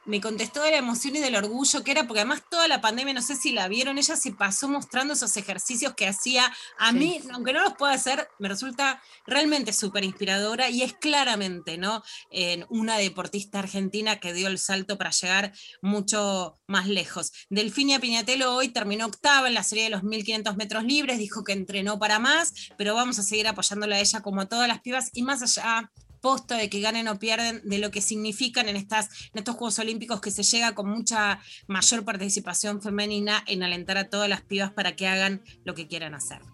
Me contestó de la emoción y del orgullo que era, porque además toda la pandemia, no sé si la vieron, ella se pasó mostrando esos ejercicios que hacía. A Sí. mí, aunque no los pueda hacer, me resulta realmente súper inspiradora y es claramente, ¿no? En una deportista argentina que dio el salto para llegar mucho más lejos. Delfinia Piñatelo hoy terminó octava en la serie de los 1500 metros libres, dijo que entrenó para más, pero vamos a seguir apoyándola a ella como a todas las pibas y más allá posta de que ganen o pierden, de lo que significan en, estas, en estos Juegos Olímpicos, que se llega con mucha mayor participación femenina en alentar a todas las pibas para que hagan lo que quieran hacer.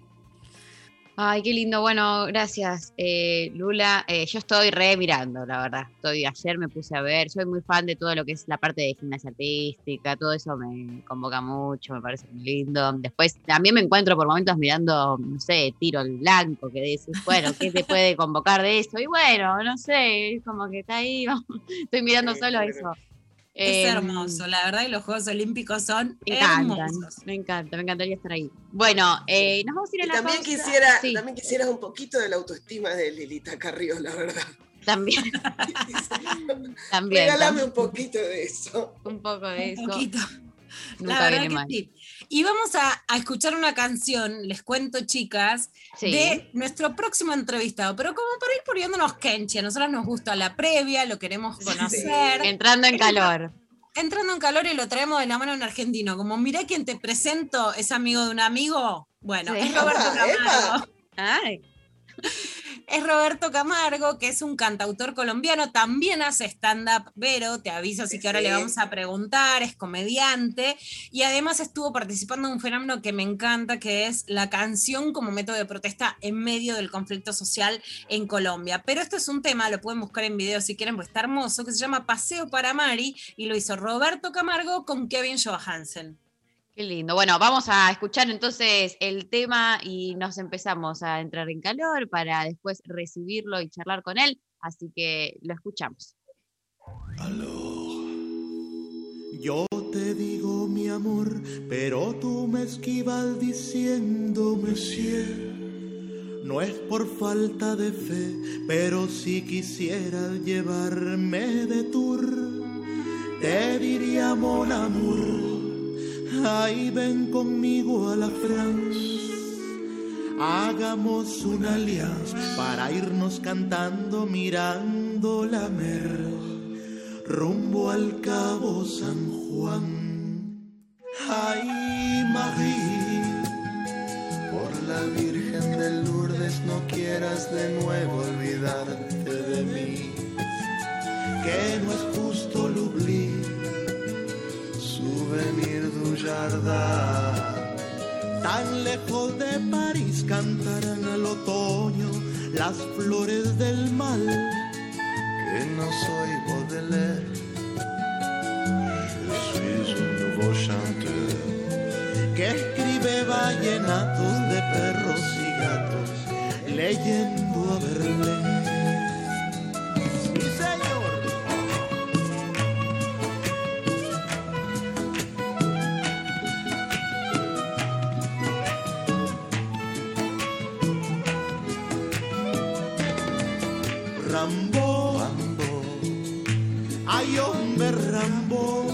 Ay, qué lindo. Bueno, gracias, eh, Lula. Eh, yo estoy re mirando, la verdad. Estoy, ayer me puse a ver. Soy muy fan de todo lo que es la parte de gimnasia artística. Todo eso me convoca mucho, me parece muy lindo. Después también me encuentro por momentos mirando, no sé, tiro al blanco, que dices, bueno, ¿qué te puede convocar de eso? Y bueno, no sé, es como que está ahí. Estoy mirando solo eso. Es Em, hermoso, la verdad, y los Juegos Olímpicos son Me encantan, hermosos. me encanta, me encantaría estar ahí. Bueno, eh, nos vamos a ir a Y la también pausa. quisiera, Sí, también quisieras un poquito de la autoestima de Lilita Carrió, la verdad. también. también. Regálame también. un poquito de eso. Un poco de eso. Un poquito. Nunca la verdad viene que mal. sí. Y vamos a, a escuchar una canción, les cuento, chicas, Sí. de nuestro próximo entrevistado. Pero como para ir poniéndonos kenchi, a nosotros nos gusta la previa, lo queremos conocer. Entrando en calor. Entrando en calor y lo traemos de la mano en argentino. Como mirá quien te presento, es amigo de un amigo. Bueno, Sí. es Roberto. Ay, Es Roberto Camargo, que es un cantautor colombiano, también hace stand-up, pero te aviso, así que ahora le vamos a preguntar, es comediante y además estuvo participando en un fenómeno que me encanta, que es la canción como método de protesta en medio del conflicto social en Colombia. Pero esto es un tema, lo pueden buscar en video si quieren, pues está hermoso, que se llama Paseo para Mari y lo hizo Roberto Camargo con Kevin Johansen. Qué lindo. Bueno, vamos a escuchar entonces el tema y nos empezamos a entrar en calor para después recibirlo y charlar con él. Así que lo escuchamos. Yo te digo mi amor, pero tú me esquivas diciéndome sí. No es por falta de fe, pero si quisiera llevarme de tour, te diría mon amour, ay ven conmigo a la France. Hagamos una alianza para irnos cantando mirando la mer rumbo al cabo San Juan. Ay, Marie, por la Virgen de Lourdes no quieras de nuevo olvidarte de mí. Que no es justo Dujardin. Tan lejos de París cantarán al otoño las flores del mal. Que no soy Baudelaire, je suis un nouveau chanteur. Que escribe vallenatos de perros y gatos, leyendo a Verlaine. Sí, señor. Hombre Rambo,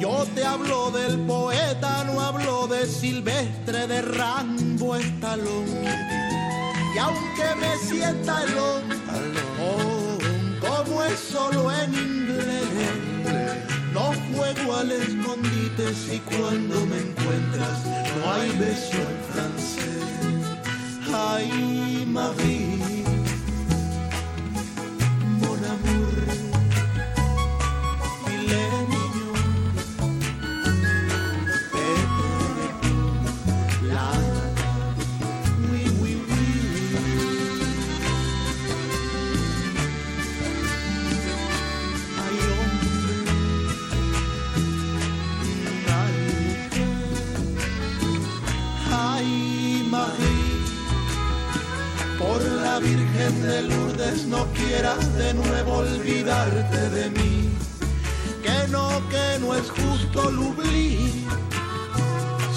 yo te hablo del poeta, no hablo de Silvestre, de Rambo Estalón. Y aunque me sienta el oh, como es solo en inglés, no juego al escondite si cuando me encuentras no hay beso en francés. Ay, Marie. Virgen de Lourdes no quieras de nuevo olvidarte de mí. Que no, que no es justo l'oubli.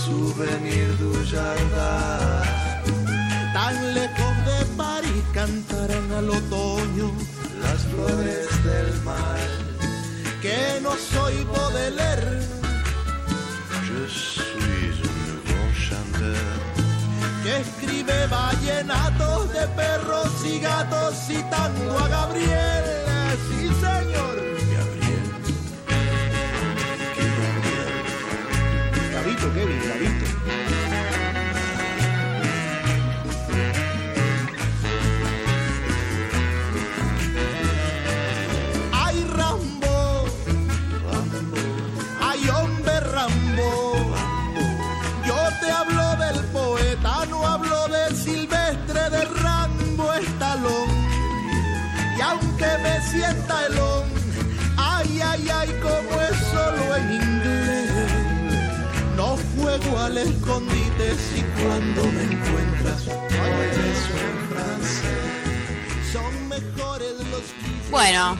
Souvenir du jardin. Tan lejos de París cantarán al otoño las flores del mar. Que no soy Baudelaire. Je suis un nouveau chanteur que escribe vallenatos de perros y gatos citando a Gabriel. Al escondite si cuando me encuentras no hay beso en francés. Son mejores los quince Bueno,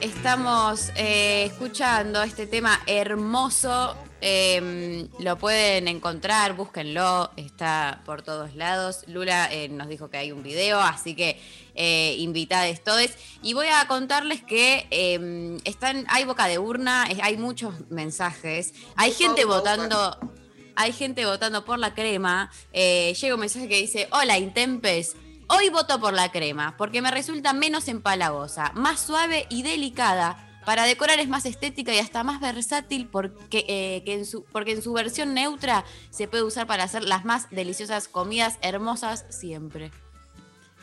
estamos eh, escuchando este tema hermoso. eh, lo pueden encontrar, búsquenlo, está por todos lados. Lula eh, nos dijo que hay un video, así que eh, invitades todos. Y voy a contarles que eh, están, hay boca de urna, hay muchos mensajes, hay gente votando. Hay gente votando por la crema. Eh, llega un mensaje que dice: Hola, Intempes. Hoy voto por la crema porque me resulta menos empalagosa, más suave y delicada. Para decorar es más estética y hasta más versátil porque, eh, que en su, porque en su versión neutra se puede usar para hacer las más deliciosas comidas hermosas siempre.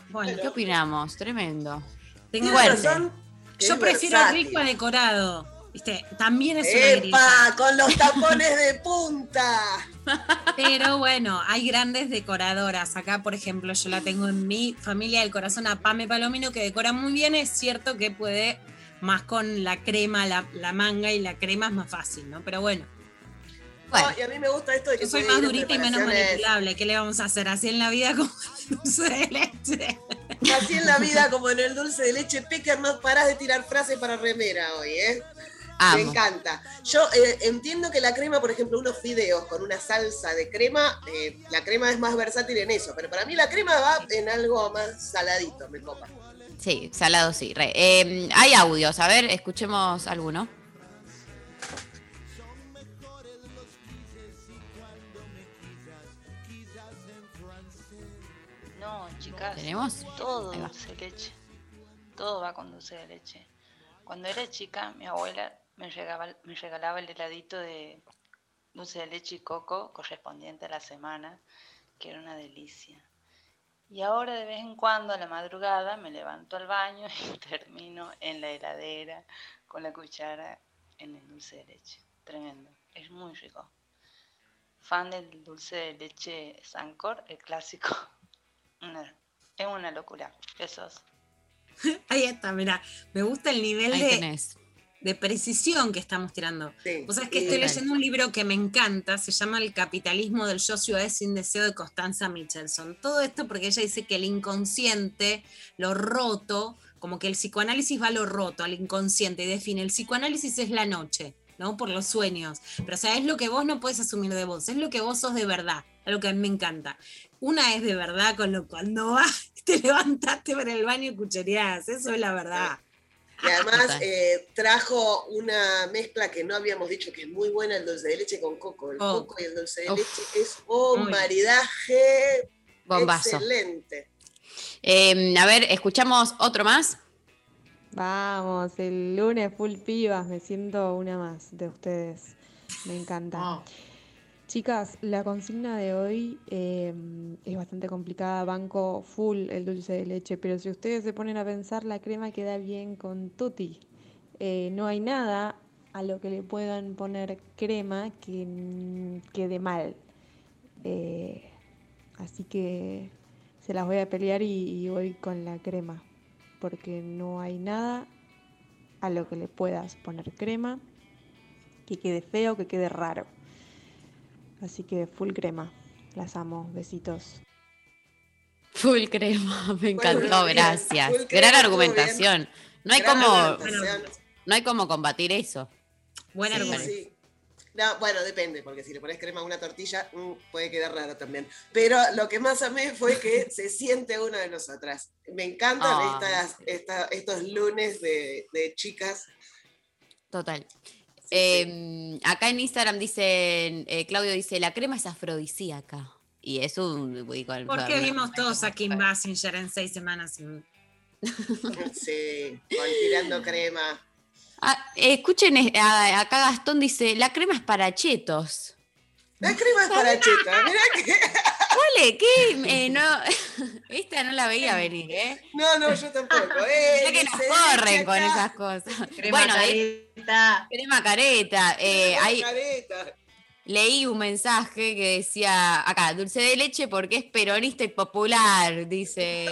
Bueno, ¿Qué opinamos? Tremendo. tengo razón. Yo prefiero versátil. rico a decorado. ¿Viste? También es una grilla. ¡Epa! Con los tapones de punta. Pero bueno, hay grandes decoradoras. Acá, por ejemplo, yo la tengo en mi familia del corazón a Pame Palomino, que decora muy bien. Es cierto que puede más con la crema, la, la manga y la crema es más fácil, ¿no? Pero bueno, Bueno, No, y a mí me gusta esto de que yo soy más en durita y menos manipulable. ¿Qué le vamos a hacer? Así en la vida como dulce de leche. Así en la vida como en el dulce de leche, Pecker, no parás de tirar frases para remera hoy, ¿eh? Me encanta. Yo eh, entiendo que la crema, por ejemplo, unos fideos con una salsa de crema, eh, la crema es más versátil en eso, pero para mí la crema va en algo más saladito, me copa. Sí, salado sí. re. Eh, hay audios, a ver, escuchemos alguno. No, chicas. ¿Tenemos? Todo dulce de leche. Todo va con dulce de leche. Cuando era chica, mi abuela me, llegaba- me regalaba el heladito de dulce de leche y coco correspondiente a la semana, que era una delicia. Y ahora de vez en cuando a la madrugada me levanto al baño y termino en la heladera con la cuchara en el dulce de leche. tremendo, es muy rico. Fan del dulce de leche Sancor, el clásico. Es una locura. Besos. Ahí está, mira, me gusta el nivel Ahí de, tenés. De precisión que estamos tirando. Sí. Vos sabés que estoy leyendo un libro que me encanta, se llama El capitalismo del yo ciudad sin deseo de Constanza Michelson. Todo esto porque ella dice que el inconsciente, lo roto, como que el psicoanálisis va a lo roto, al inconsciente, y define, el psicoanálisis es la noche, ¿no? Por los sueños. Pero o sea, es lo que vos no puedes asumir de vos, es lo que vos sos de verdad, algo que a mí me encanta. Una es de verdad con lo cuando vas, te levantaste para el baño y cuchereás, eso es la verdad. Y además Total. eh, trajo una mezcla que no habíamos dicho que es muy buena, el dulce de leche con coco. El Oh. coco y el dulce de Uf. leche es un maridaje Bombazo. excelente. Eh, a ver, escuchamos otro más. Vamos, el lunes full pibas, me siento una más de ustedes. Me encanta. Oh, Chicas, la consigna de hoy eh, es bastante complicada. Banco full el dulce de leche, pero si ustedes se ponen a pensar, la crema queda bien con tutti. Eh, no hay nada a lo que le puedan poner crema que mm, quede mal. Eh, así que se las voy a pelear y, y voy con la crema, porque no hay nada a lo que le puedas poner crema que quede feo, que quede raro. Así que full crema. Las amo. Besitos. Full crema, me encantó, Bueno, gracias. crema, Gran argumentación. No hay Gran como, argumentación. no hay como combatir eso. Buen Sí, argumento. sí. No, bueno, depende, porque si le pones crema a una tortilla, mm, puede quedar raro también. Pero lo que más amé fue que se siente una de nosotras. Me encantan Ah, estas, esta- estos lunes de, de chicas. Total. Sí, sí. Eh, acá en Instagram dicen, eh, Claudio dice, la crema es afrodisíaca. Y es un... digo, ¿Por qué vimos todos a Kim Basinger en seis semanas? Sí, con tirando crema. Ah, escuchen, eh, acá Gastón dice, la crema es para chetos. La crema es para cheta. Mirá que. ¿Cuál es? ¿Qué? Eh, no, esta no la veía venir, ¿eh? No, no, yo tampoco. Eh, Mirá que nos corren con esas cosas. crema Bueno, careta. crema careta. eh, Crema ahí careta. Leí un mensaje que decía, acá, dulce de leche porque es peronista y popular, dice.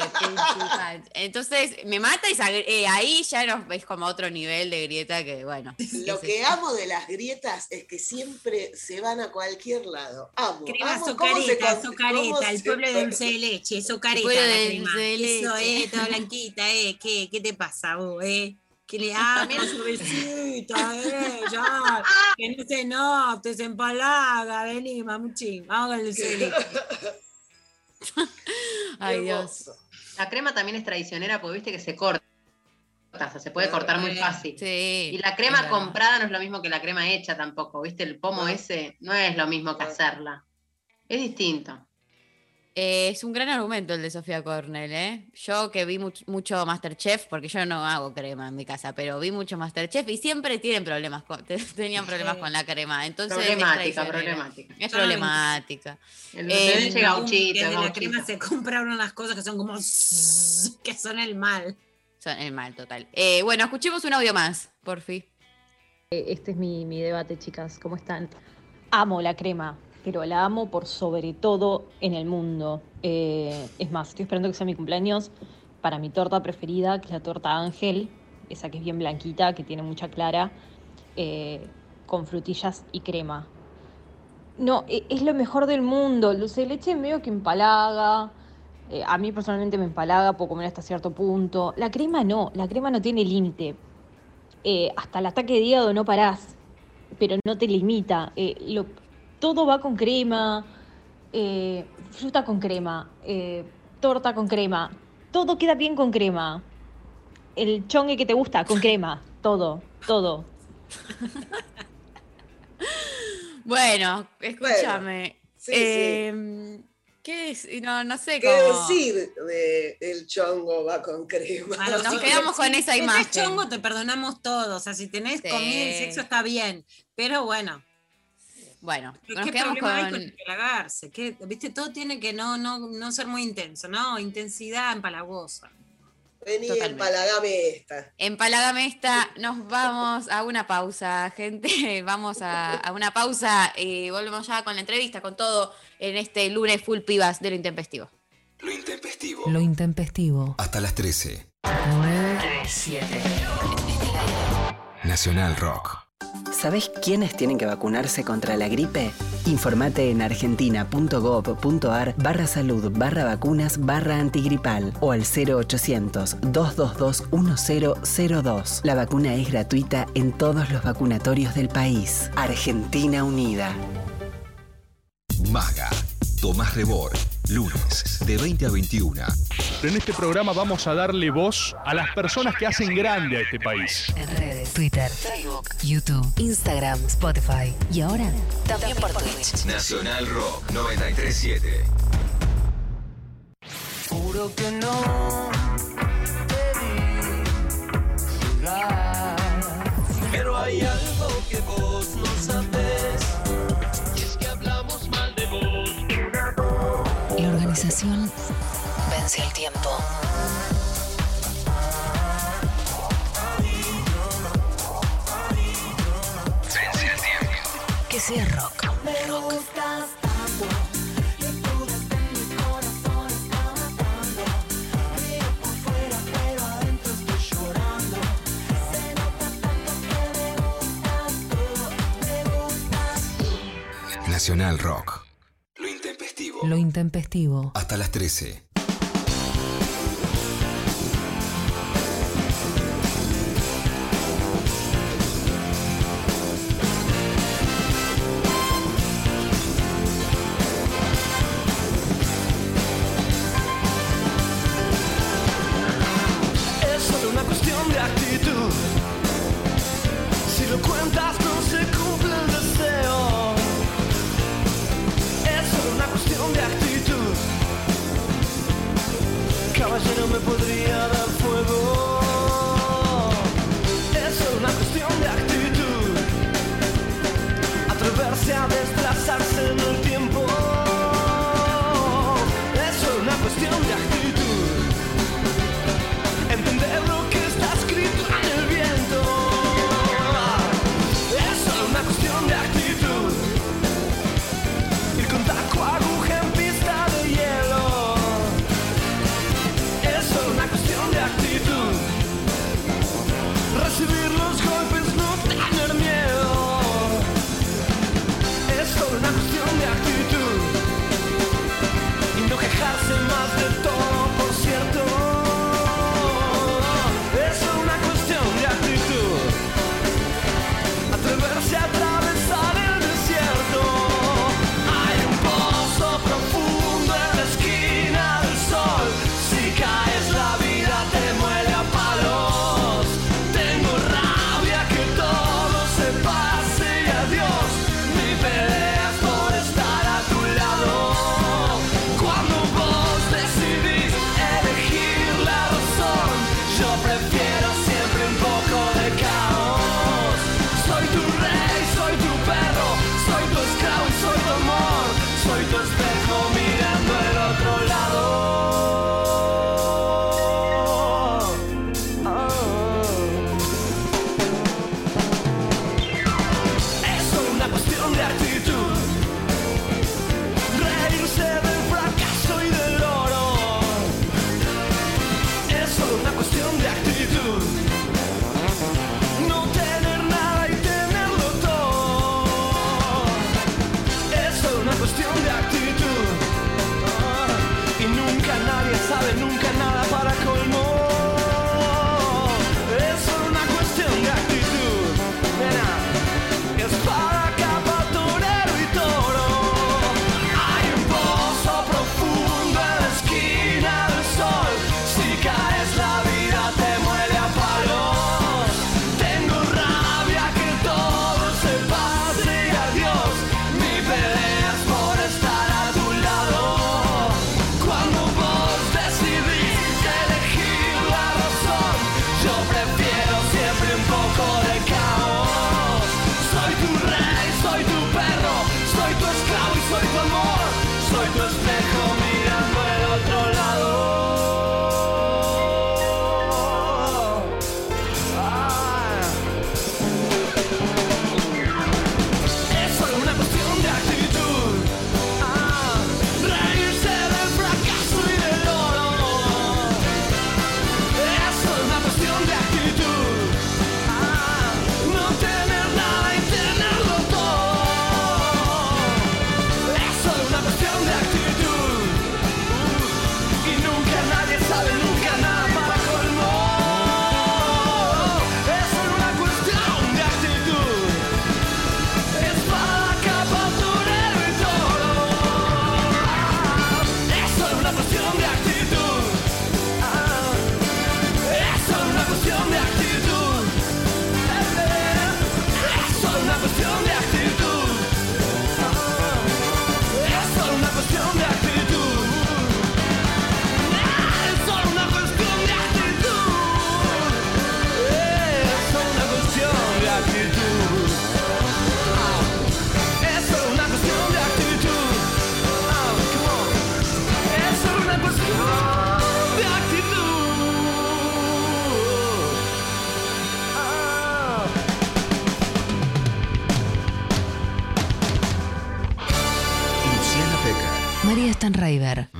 Entonces, me mata y eh, ahí ya no, es como otro nivel de grieta que, bueno. Lo que amo de las grietas es que siempre se van a cualquier lado. Amo. Crema amo socareta, socareta, el pueblo de dulce de leche, socareta pueblo la de crema. dulce de Eso, leche. eh, toda blanquita, eh, ¿qué, qué te pasa vos, eh? Que le ah, con suavecita, eh, ya, que no se note, se empalaga, vení, mamuchín, vamos con el. Ay, Dios. La crema también es traicionera porque viste que se corta. O sea, se puede cortar muy Eh, fácil. Sí. Y la crema comprada no es lo mismo que la crema hecha tampoco, ¿viste? El pomo No. ese no es lo mismo que hacerla. Es distinto. Eh, es un gran argumento el de Sofía Cornell, ¿eh? Yo que vi much- mucho Masterchef, porque yo no hago crema en mi casa, pero vi mucho Masterchef y siempre tienen problemas con, te- tenían problemas Sí. con la crema. Entonces es Problemática, traicionera. problemática. Es problemática. El Eh, No, gauchito, que es de la gauchito. crema se compraron unas cosas que son como que son el mal. Son el mal total. Eh, bueno, escuchemos un audio más, por fin. Este es mi, mi debate, chicas. ¿Cómo están? Amo la crema, pero la amo por sobre todo en el mundo. Eh, es más, estoy esperando que sea mi cumpleaños para mi torta preferida, que es la torta Ángel, esa que es bien blanquita, que tiene mucha clara, eh, con frutillas y crema. No, e- es lo mejor del mundo. Dulce de leche medio que empalaga. Eh, a mí personalmente me empalaga, puedo comer hasta cierto punto. La crema no, la crema no tiene límite. Hasta el ataque de hígado no parás, pero no te limita. Lo- todo va con crema, eh, fruta con crema, eh, torta con crema. Todo queda bien con crema. El chongue que te gusta, con crema. Todo, todo. Bueno, escúchame. sí, Eh, ¿Qué es? No, no sé ¿Qué cómo. decir de el chongo va con crema? Bueno, Nos si quedamos con si esa tenés imagen. chongo te perdonamos todo. O sea, si tenés Sí. comida y sexo está bien. Pero bueno, Bueno, ¿qué nos quedamos problema hay con con. empalagarse? ¿Qué- Viste, todo tiene que no, no, no ser muy intenso, ¿no? Intensidad empalagosa. Vení, Totalmente. empalagame esta. Empalagame esta, nos vamos a una pausa, gente. Vamos a, a una pausa y volvemos ya con la entrevista, con todo en este lunes full pibas de lo intempestivo. Lo intempestivo. Lo intempestivo. Hasta las 13. 937. Nacional Rock. ¿Sabés quiénes tienen que vacunarse contra la gripe? Informate en argentina.gov.ar barra salud barra vacunas barra antigripal o al 0800-222-1002. La vacuna es gratuita en todos los vacunatorios del país. Argentina Unida. Maga. Tomás Rebor. Lunes, de 20 a 21. En este programa vamos a darle voz a las personas que hacen grande a este país. En redes, Twitter, Facebook, YouTube, Instagram, Spotify y ahora también por Twitch. Nacional Rock 937. Juro que no te vi jugar. Pero hay algo que vos no sabes. Organización vence el tiempo. Vence el tiempo. Que sea rock. Me gustas tanto. Y tú desde mi corazón está matando. Río por fuera, pero adentro estoy llorando. Se nota tanto que me gustas tú. Me gustas tú. Nacional Rock. Lo intempestivo. Hasta las 13.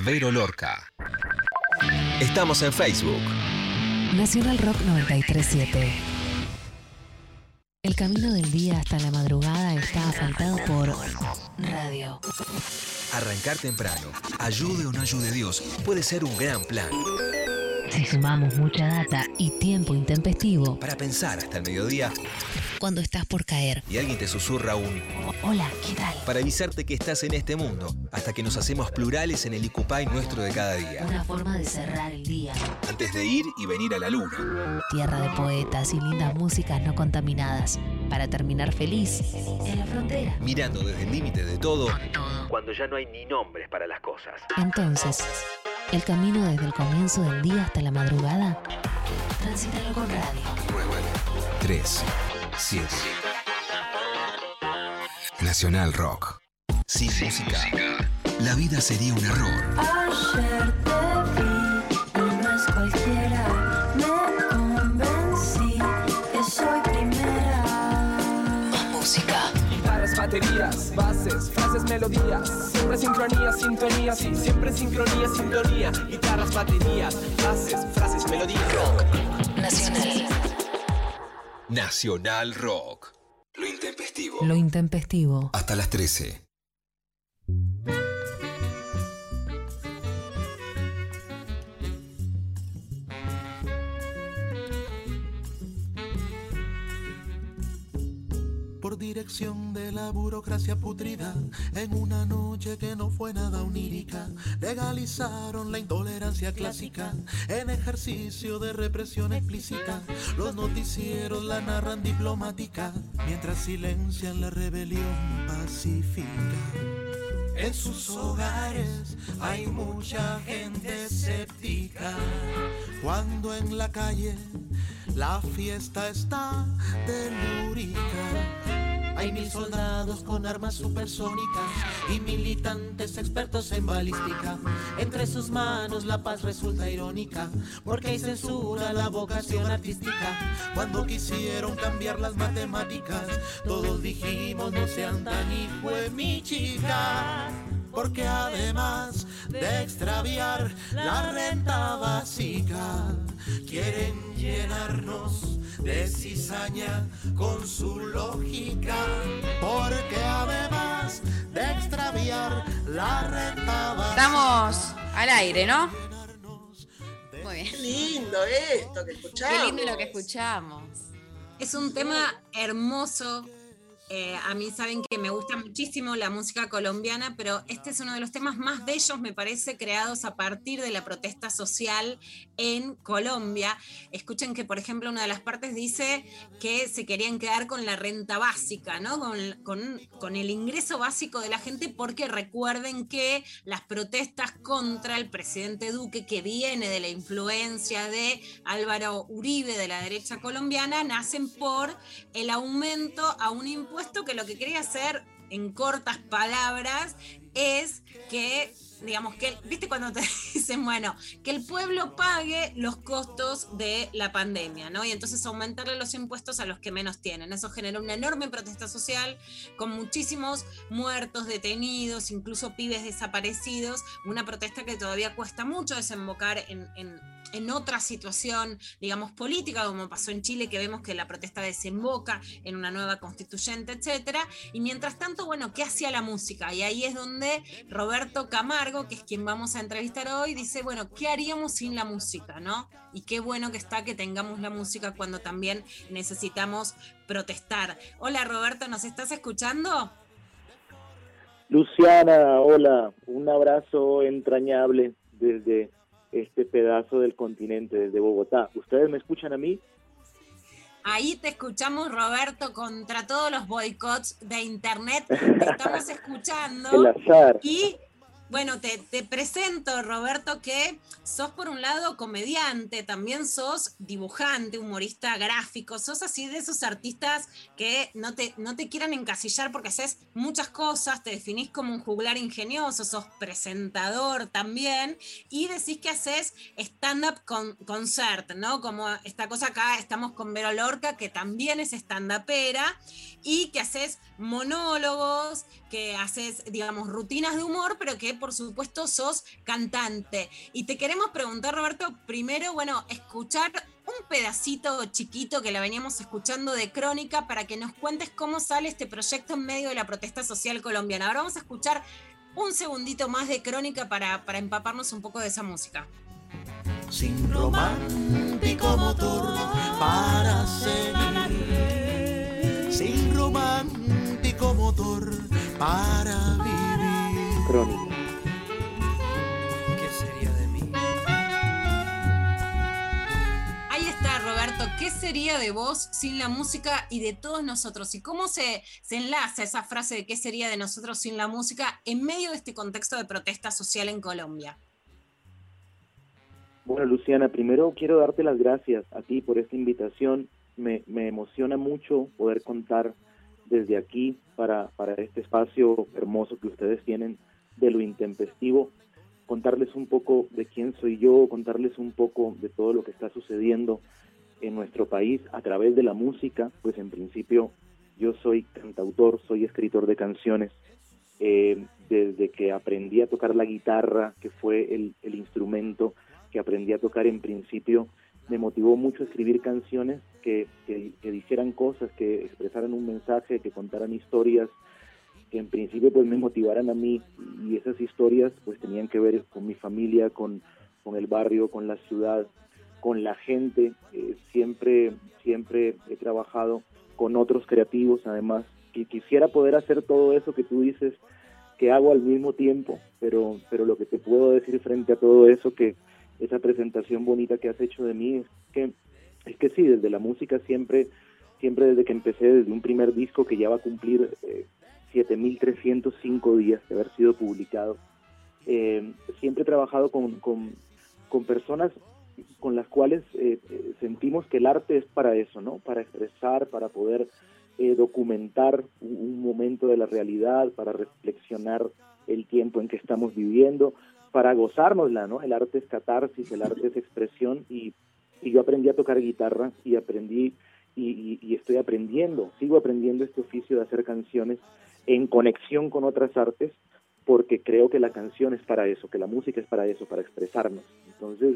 Vero Lorca. Estamos en Facebook. Nacional Rock 937. El camino del día hasta la madrugada está asfaltado por radio. Arrancar temprano, ayude o no ayude Dios, puede ser un gran plan. Si sumamos mucha data y tiempo intempestivo, Para pensar hasta el mediodía cuando estás por caer. y alguien te susurra un Hola, ¿qué tal? para avisarte que estás en este mundo, hasta que nos hacemos plurales en el Icupay nuestro de cada día. Una forma de cerrar el día. Antes de ir y venir a la luna. Tierra de poetas y lindas músicas no contaminadas. Para terminar feliz en la frontera. Mirando desde el límite de todo, cuando ya no hay ni nombres para las cosas. Entonces, el camino desde el comienzo del día hasta la madrugada, transítalo con radio. 9, 3, 7. Nacional Rock. Sin música, la vida sería un error. Ayer melodías. Siempre sincronía, sintonía, sí. Siempre sincronía, sintonía. Guitarras, baterías, bases, frases, melodías. Nacional. Nacional Rock. Lo intempestivo. Lo intempestivo. Hasta las 13. Dirección de la burocracia putrida, en una noche que no fue nada onírica, legalizaron la intolerancia clásica en ejercicio de represión explícita. Los noticieros la narran diplomática, mientras silencian la rebelión pacífica. En sus hogares hay mucha gente escéptica, cuando en la calle la fiesta está telúrica. Hay mil soldados con armas supersónicas y militantes expertos en balística. Entre sus manos la paz resulta irónica, porque hay censura la vocación artística. Cuando quisieron cambiar las matemáticas, todos dijimos no sean tan hijo mi chica. Porque además de extraviar la renta básica, quieren llenarnos de cizaña con su lógica. Porque además de extraviar la renta. Estamos al aire, ¿no? Muy bien. Qué lindo esto que escuchamos. Qué lindo lo que escuchamos. Es un tema hermoso. Eh, a mí saben que me gusta muchísimo la música colombiana, pero este es uno de los temas más bellos, me parece, creados a partir de la protesta social en Colombia. Escuchen que, por ejemplo, una de las partes dice que se querían quedar con la renta básica, ¿no? Con, con- con el ingreso básico de la gente, porque recuerden que las protestas contra el presidente Duque, que viene de la influencia de Álvaro Uribe de la derecha colombiana, nacen por el aumento a un impuesto que lo que quería hacer en cortas palabras es que digamos que, viste cuando te dicen, bueno, que el pueblo pague los costos de la pandemia, ¿no? Y entonces aumentarle los impuestos a los que menos tienen. Eso generó una enorme protesta social con muchísimos muertos, detenidos, incluso pibes desaparecidos, una protesta que todavía cuesta mucho desembocar en- en otra situación, digamos, política, como pasó en Chile, que vemos que la protesta desemboca en una nueva constituyente, etcétera. Y mientras tanto, bueno, ¿qué hacía la música? Y ahí es donde Roberto Camargo, que es quien vamos a entrevistar hoy, dice, bueno, ¿qué haríamos sin la música, no? Y qué bueno que está que tengamos la música cuando también necesitamos protestar. Hola Roberto, ¿nos estás escuchando? Luciana, hola, un abrazo entrañable desde este pedazo del continente, desde Bogotá. ¿Ustedes me escuchan a mí? Ahí te escuchamos, Roberto, contra todos los boicots de Internet. Te estamos escuchando. El azar. Y bueno, te, presento, Roberto, que sos por un lado comediante, también sos dibujante, humorista gráfico, sos así de esos artistas que no te, no te quieran encasillar porque haces muchas cosas, te definís como un juglar ingenioso, sos presentador también, y decís que haces stand-up con, concert, ¿no? Como esta cosa acá, estamos con Vero Lorca, que también es stand-upera, y que haces monólogos, que haces, digamos, rutinas de humor, pero que por supuesto sos cantante. Y te queremos preguntar, Roberto, primero, bueno, escuchar un pedacito chiquito que la veníamos escuchando de Crónica para que nos cuentes cómo sale este proyecto en medio de la protesta social colombiana. Ahora vamos a escuchar un segundito más de Crónica para, para empaparnos un poco de esa música. sin romántico motor para seguir, sin romántico para vivir. Crónica. ¿Qué sería de mí? Ahí está, Roberto. ¿Qué sería de vos sin la música y de todos nosotros? ¿Y cómo se, se enlaza esa frase de qué sería de nosotros sin la música en medio de este contexto de protesta social en Colombia? Bueno, Luciana, primero quiero darte las gracias a ti por esta invitación. Me, me emociona mucho poder contar desde aquí para, para este espacio hermoso que ustedes tienen de lo intempestivo, contarles un poco de quién soy yo, contarles un poco de todo lo que está sucediendo en nuestro país a través de la música, pues en principio yo soy cantautor, soy escritor de canciones. Eh, desde que aprendí a tocar la guitarra, que fue el, el instrumento que aprendí a tocar en principio, me motivó mucho escribir canciones que, que, que dijeran cosas, que expresaran un mensaje, que contaran historias, que en principio pues me motivaran a mí y esas historias pues tenían que ver con mi familia, con, con el barrio, con la ciudad, con la gente. Eh, siempre, siempre he trabajado con otros creativos además y quisiera poder hacer todo eso que tú dices que hago al mismo tiempo, pero, pero lo que te puedo decir frente a todo eso que esa presentación bonita que has hecho de mí es que es que sí, desde la música siempre siempre desde que empecé, desde un primer disco que ya va a cumplir eh, 7.305 días de haber sido publicado, eh, siempre he trabajado con, con, con personas con las cuales eh, sentimos que el arte es para eso, ¿no? Para expresar, para poder eh, documentar un, un momento de la realidad, para reflexionar el tiempo en que estamos viviendo, para gozárnosla, ¿no? El arte es catarsis, el arte es expresión y, y yo aprendí a tocar guitarra y aprendí y, estoy aprendiendo, sigo aprendiendo este oficio de hacer canciones en conexión con otras artes porque creo que la canción es para eso, que la música es para eso, para expresarnos. Entonces,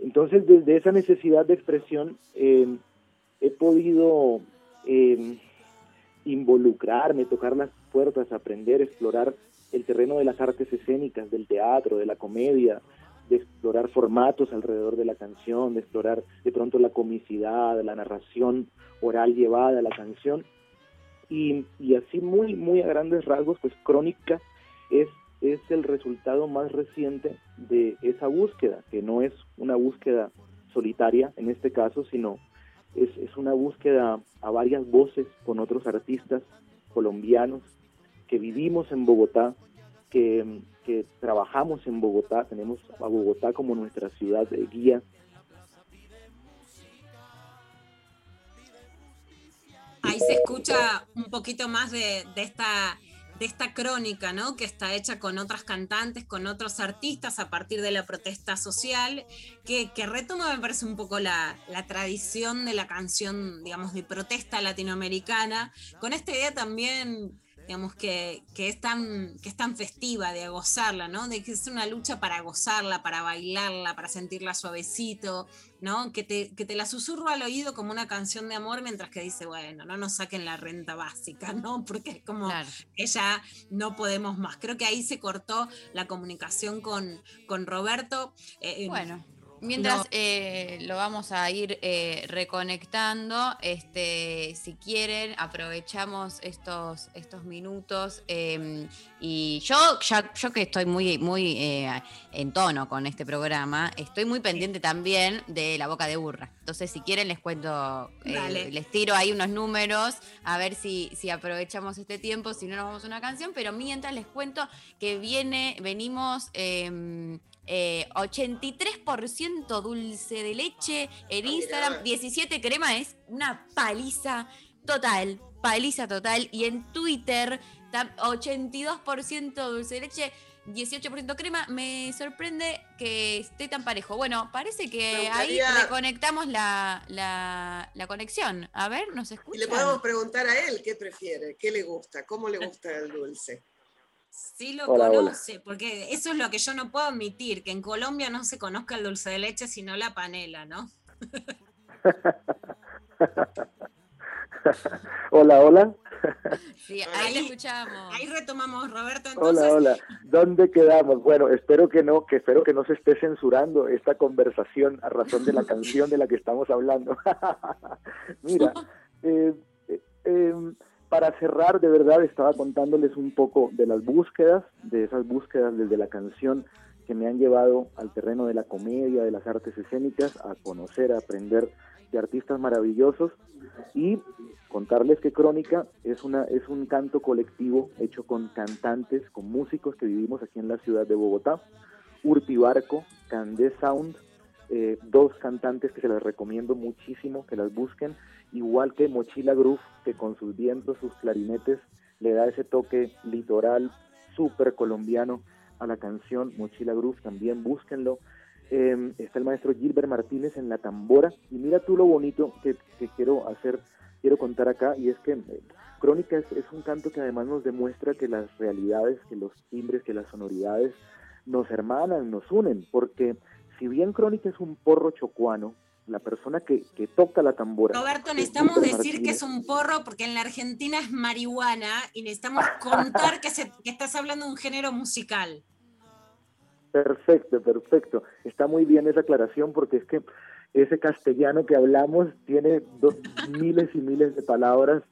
entonces desde esa necesidad de expresión eh, he podido eh, involucrarme, tocar las puertas, aprender, explorar el terreno de las artes escénicas, del teatro, de la comedia, de explorar formatos alrededor de la canción, de explorar de pronto la comicidad, la narración oral llevada a la canción. Y, y así muy, muy a grandes rasgos, pues Crónica es, es el resultado más reciente de esa búsqueda, que no es una búsqueda solitaria en este caso, sino es, es una búsqueda a varias voces con otros artistas colombianos que vivimos en Bogotá, que, que trabajamos en Bogotá, tenemos a Bogotá como nuestra ciudad de guía. Ahí se escucha un poquito más de, de esta, de esta crónica, ¿no? Que está hecha con otras cantantes, con otros artistas a partir de la protesta social, que, que retoma, me parece, un poco la, la tradición de la canción, digamos, de protesta latinoamericana, con esta idea también digamos, que, que, es tan, que es tan festiva, de gozarla, ¿no? De que es una lucha para gozarla, para bailarla, para sentirla suavecito, ¿no? Que te, que te la susurro al oído como una canción de amor mientras que dice, bueno, no nos saquen la renta básica, ¿no? Porque es como que ya no podemos más. Creo que ahí se cortó la comunicación con, con Roberto. Eh, Bueno, Mientras no- eh, lo vamos a ir eh, reconectando, este, si quieren, aprovechamos estos, estos minutos. eh, y yo, ya, yo que estoy muy, muy eh, en tono con este programa, estoy muy pendiente también de la boca de burra. Entonces, si quieren, les cuento, les tiro ahí unos números, a ver si, si aprovechamos este tiempo, si no nos vamos a una canción. Pero mientras les cuento que viene, venimos. Eh, 83% dulce de leche en Instagram, 17 crema es una paliza total, paliza total. Y en Twitter, tam- 82% dulce de leche, 18% crema. Me sorprende que esté tan parejo. Bueno, parece que ahí reconectamos la, la- la conexión. A ver, ¿nos Y escuchan? le podemos preguntar a él qué prefiere, qué le gusta, cómo le gusta el dulce. Sí lo Hola, hola. conoce, porque eso es lo que yo no puedo admitir, que en Colombia no se conozca el dulce de leche, sino la panela, ¿no? hola, hola. Sí, ahí te escuchamos. Ahí retomamos, Roberto, entonces. Hola, hola. ¿Dónde quedamos? Bueno, espero que no, que espero que no se esté censurando esta conversación a razón de la canción de la que estamos hablando. Mira, eh, eh, em, para cerrar, de verdad, estaba contándoles un poco de las búsquedas, de esas búsquedas desde la canción que me han llevado al terreno de la comedia, de las artes escénicas, a conocer, a aprender de artistas maravillosos. Y contarles que Crónica es una es un canto colectivo hecho con cantantes, con músicos que vivimos aquí en la ciudad de Bogotá, Urpibarco, Candé Sound, eh, dos cantantes que se las recomiendo muchísimo que las busquen, igual que Mochila Groove, que con sus vientos, sus clarinetes, le da ese toque litoral súper colombiano a la canción Mochila Groove, también búsquenlo. Eh, está el maestro Gilbert Martínez en la tambora, y mira tú lo bonito que, que quiero hacer, quiero contar acá, y es que eh, Crónica es, es un canto que además nos demuestra que las realidades, que los timbres, que las sonoridades nos hermanan, nos unen, porque si bien Crónica es un porro chocuano, la persona que, que toca la tambora. Roberto, es necesitamos decir que es un porro porque en la Argentina es marihuana y necesitamos contar que, se- que estás hablando de un género musical. Perfecto, perfecto. Está muy bien esa aclaración porque es que ese castellano que hablamos tiene do- miles y miles de palabras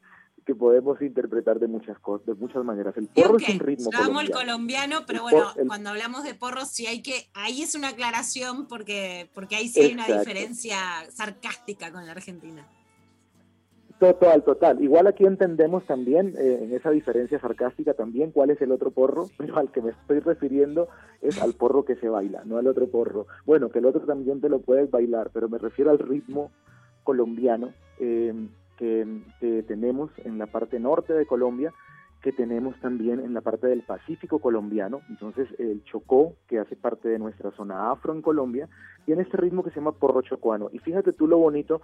que podemos interpretar de muchas cosas, de muchas maneras. El porro es un ritmo Yo amo el colombiano. pero El bueno, el- cuando hablamos de porros, sí hay que, ahí es una aclaración porque, porque ahí sí hay una diferencia sarcástica con la Argentina. Total, total. Igual aquí entendemos también, eh, en esa diferencia sarcástica también, cuál es el otro porro, pero al que me estoy refiriendo es al porro que se baila, no al otro porro. Bueno, que el otro también te lo puedes bailar, pero me refiero al ritmo colombiano eh, que, que tenemos en la parte norte de Colombia, que tenemos también en la parte del Pacífico colombiano. Entonces, el Chocó, que hace parte de nuestra zona afro en Colombia, tiene este ritmo que se llama porro chocuano. Y fíjate tú lo bonito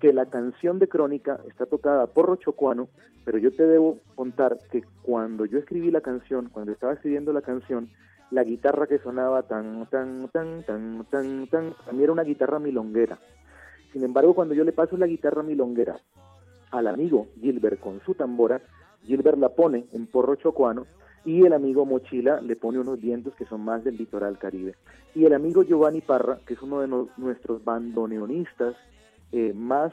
que la canción de Crónica está tocada por Porro Chocuano, pero yo te debo contar que cuando yo escribí la canción, cuando estaba escribiendo la canción, la guitarra que sonaba tan, tan, tan, tan, tan, tan, también era una guitarra milonguera. Sin embargo, cuando yo le paso la guitarra milonguera al amigo Gilbert con su tambora, Gilbert la pone en porro chocuano y el amigo Mochila le pone unos vientos que son más del litoral caribe. Y el amigo Giovanni Parra, que es uno de nuestros bandoneonistas eh, más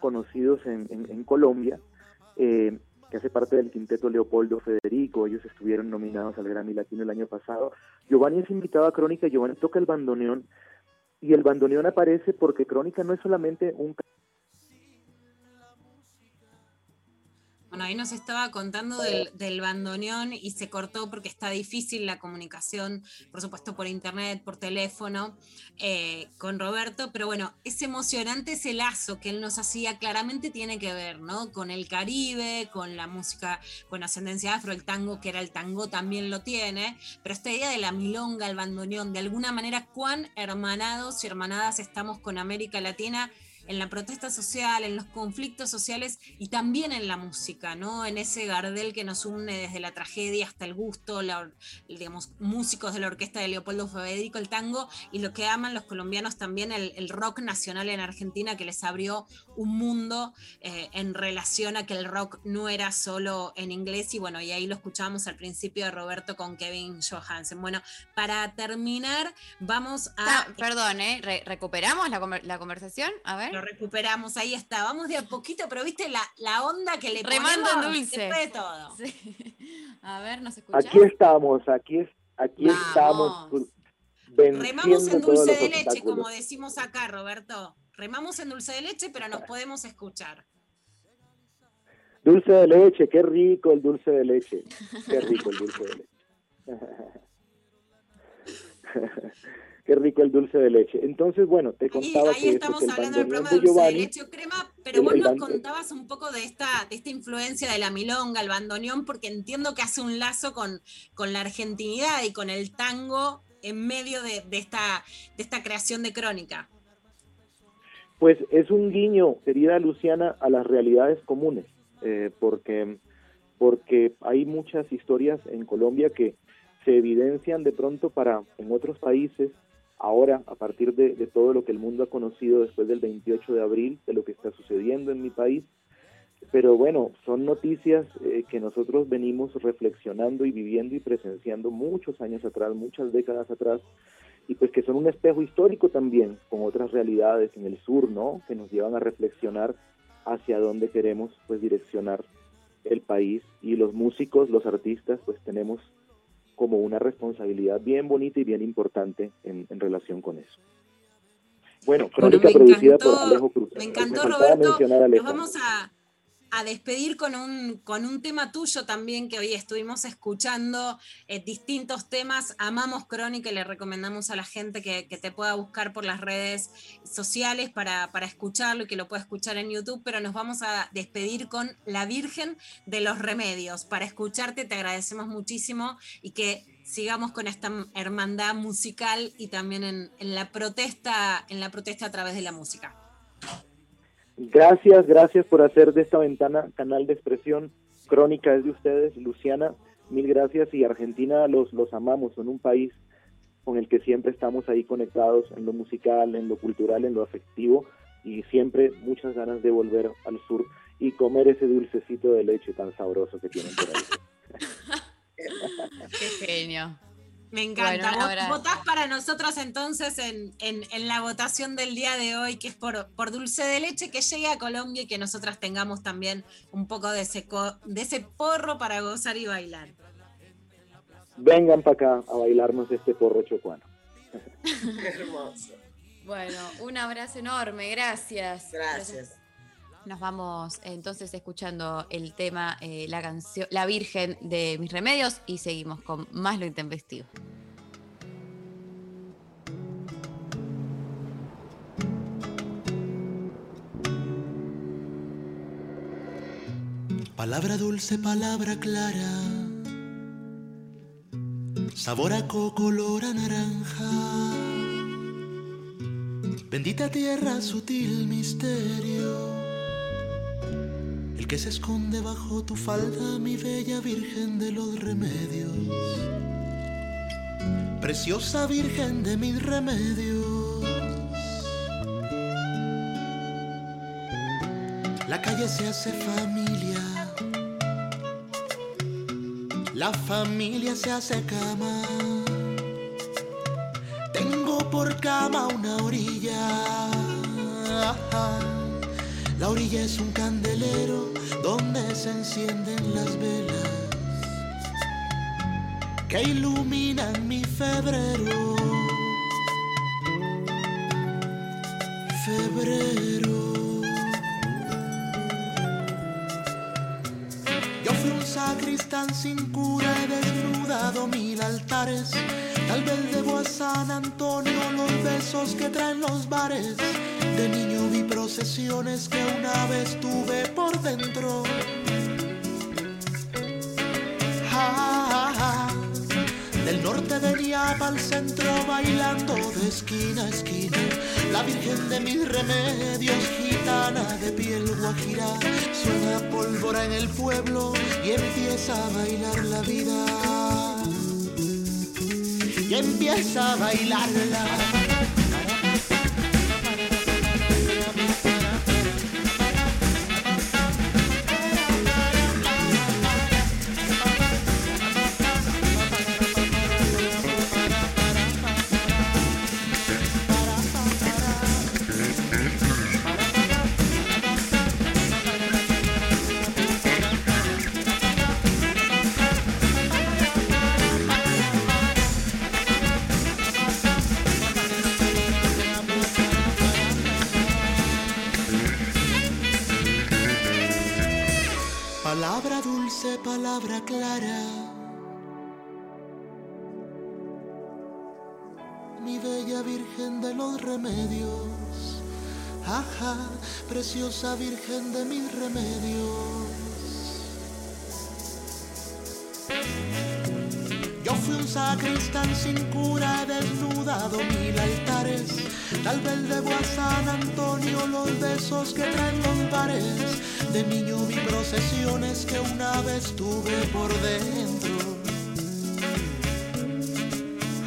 conocidos en Colombia, eh, que hace parte del quinteto Leopoldo Federico, ellos estuvieron nominados al Grammy Latino el año pasado. Giovanni es invitado a Crónica, Giovanni toca el bandoneón, y el bandoneón aparece porque Crónica no es solamente un Bueno, ahí nos estaba contando del, del bandoneón y se cortó porque está difícil la comunicación, por supuesto por internet, por teléfono, eh, con Roberto, pero bueno, es emocionante ese lazo que él nos hacía, claramente tiene que ver, ¿no? Con el Caribe, con la música con ascendencia afro, el tango, que era el tango también lo tiene, pero esta idea de la milonga, el bandoneón, de alguna manera, cuán hermanados y hermanadas estamos con América Latina en la protesta social, en los conflictos sociales y también en la música, ¿no? En ese Gardel que nos une desde la tragedia hasta el gusto, la digamos, músicos de la orquesta de Leopoldo Federico, el tango, y lo que aman los colombianos también, el, rock nacional en Argentina, que les abrió un mundo eh, en relación a que el rock no era solo en inglés, y bueno, y ahí lo escuchábamos al principio de Roberto con Kevin Johansen. Bueno, para terminar, vamos a... Perdón, ¿eh? Re- ¿Recuperamos la, la conversación? A ver. Lo recuperamos, ahí está. Vamos de a poquito, pero viste la, la onda que le Remando en ponemos dulce. después de todo. A ver, ¿nos escuchás? Aquí estamos, aquí, es, aquí Vamos. estamos Remamos en dulce de leche, como decimos acá, Roberto. Remamos en dulce de leche, pero nos podemos escuchar. Dulce de leche, qué rico el dulce de leche. Qué rico el dulce de leche. qué rico el dulce de leche. Entonces, bueno, te Y contaba ahí que, estamos que el hablando del programa de dulce de leche o crema, pero el- vos el nos contabas un poco de esta, de esta influencia de la milonga, el bandoneón, porque entiendo que hace un lazo con, con la argentinidad y con el tango en medio de, de esta, de esta creación de crónica. Pues es un guiño, querida Luciana, a las realidades comunes, eh, porque porque hay muchas historias en Colombia que se evidencian de pronto para en otros países, ahora a partir de, todo lo que el mundo ha conocido después del 28 de abril, de lo que está sucediendo en mi país, pero bueno, son noticias eh, que nosotros venimos reflexionando y viviendo y presenciando muchos años atrás, muchas décadas atrás, y pues que son un espejo histórico también con otras realidades en el sur, ¿no? Que nos llevan a reflexionar hacia dónde queremos pues direccionar el país y los músicos, los artistas, pues tenemos como una responsabilidad bien bonita y bien importante en, en relación con eso. Bueno, crónica me producida encantó- por Alejo Cruz. Me encantó, faltaba Roberto. mencionar a Nos Alejo. vamos a, a despedir con un, con un tema tuyo también que hoy estuvimos escuchando, eh, distintos temas. Amamos Crónica y le recomendamos a la gente que, que te pueda buscar por las redes sociales para, para escucharlo y que lo pueda escuchar en YouTube, pero nos vamos a despedir con La Virgen de los Remedios. Para escucharte te agradecemos muchísimo y que sigamos con esta hermandad musical y también en, en la protesta, en la protesta a través de la música. Gracias, gracias por hacer de esta ventana canal de expresión. Crónica es de ustedes, Luciana. Mil gracias y Argentina los, los amamos. Son un país con el que siempre estamos ahí conectados en lo musical, en lo cultural, en lo afectivo y siempre muchas ganas de volver al sur y comer ese dulcecito de leche tan sabroso que tienen por ahí. Qué genio. Me encanta. Bueno. Votás para nosotros entonces en, en- en la votación del día de hoy, que es por, por dulce de leche, que llegue a Colombia y que nosotras tengamos también un poco de ese, co- de ese porro para gozar y bailar. Vengan para acá a bailarnos este porro chocuano. Hermoso. Bueno, un abrazo enorme, gracias. Gracias. Nos vamos entonces escuchando el tema, eh, la canción, La Virgen de Mis Remedios y seguimos con más lo intempestivo. Palabra dulce, palabra clara. Sabor a coco, olor a naranja. Bendita tierra, sutil misterio. El que se esconde bajo tu falda, mi bella virgen de los remedios. Preciosa virgen de mis remedios. La calle se hace familia. La familia se hace cama. Tengo por cama una orilla. La orilla es un candelero donde se encienden las velas que iluminan mi febrero. Febrero. Yo fui un sacristán sin cura, he desnudado mil altares. Tal vez debo a San Antonio los besos que traen los bares. De procesiones que una vez tuve por dentro. Del norte venía para el centro bailando de esquina a esquina. La virgen de mis remedios, gitana de piel guajira. Suena pólvora en el pueblo y empieza a bailar la vida. Y empieza a bailarla. Preciosa virgen de mis remedios. Yo fui un sacristán sin cura, he desnudado mil altares. Tal vez debo a San Antonio los besos que traen los bares. De niño vi procesiones que una vez tuve por dentro.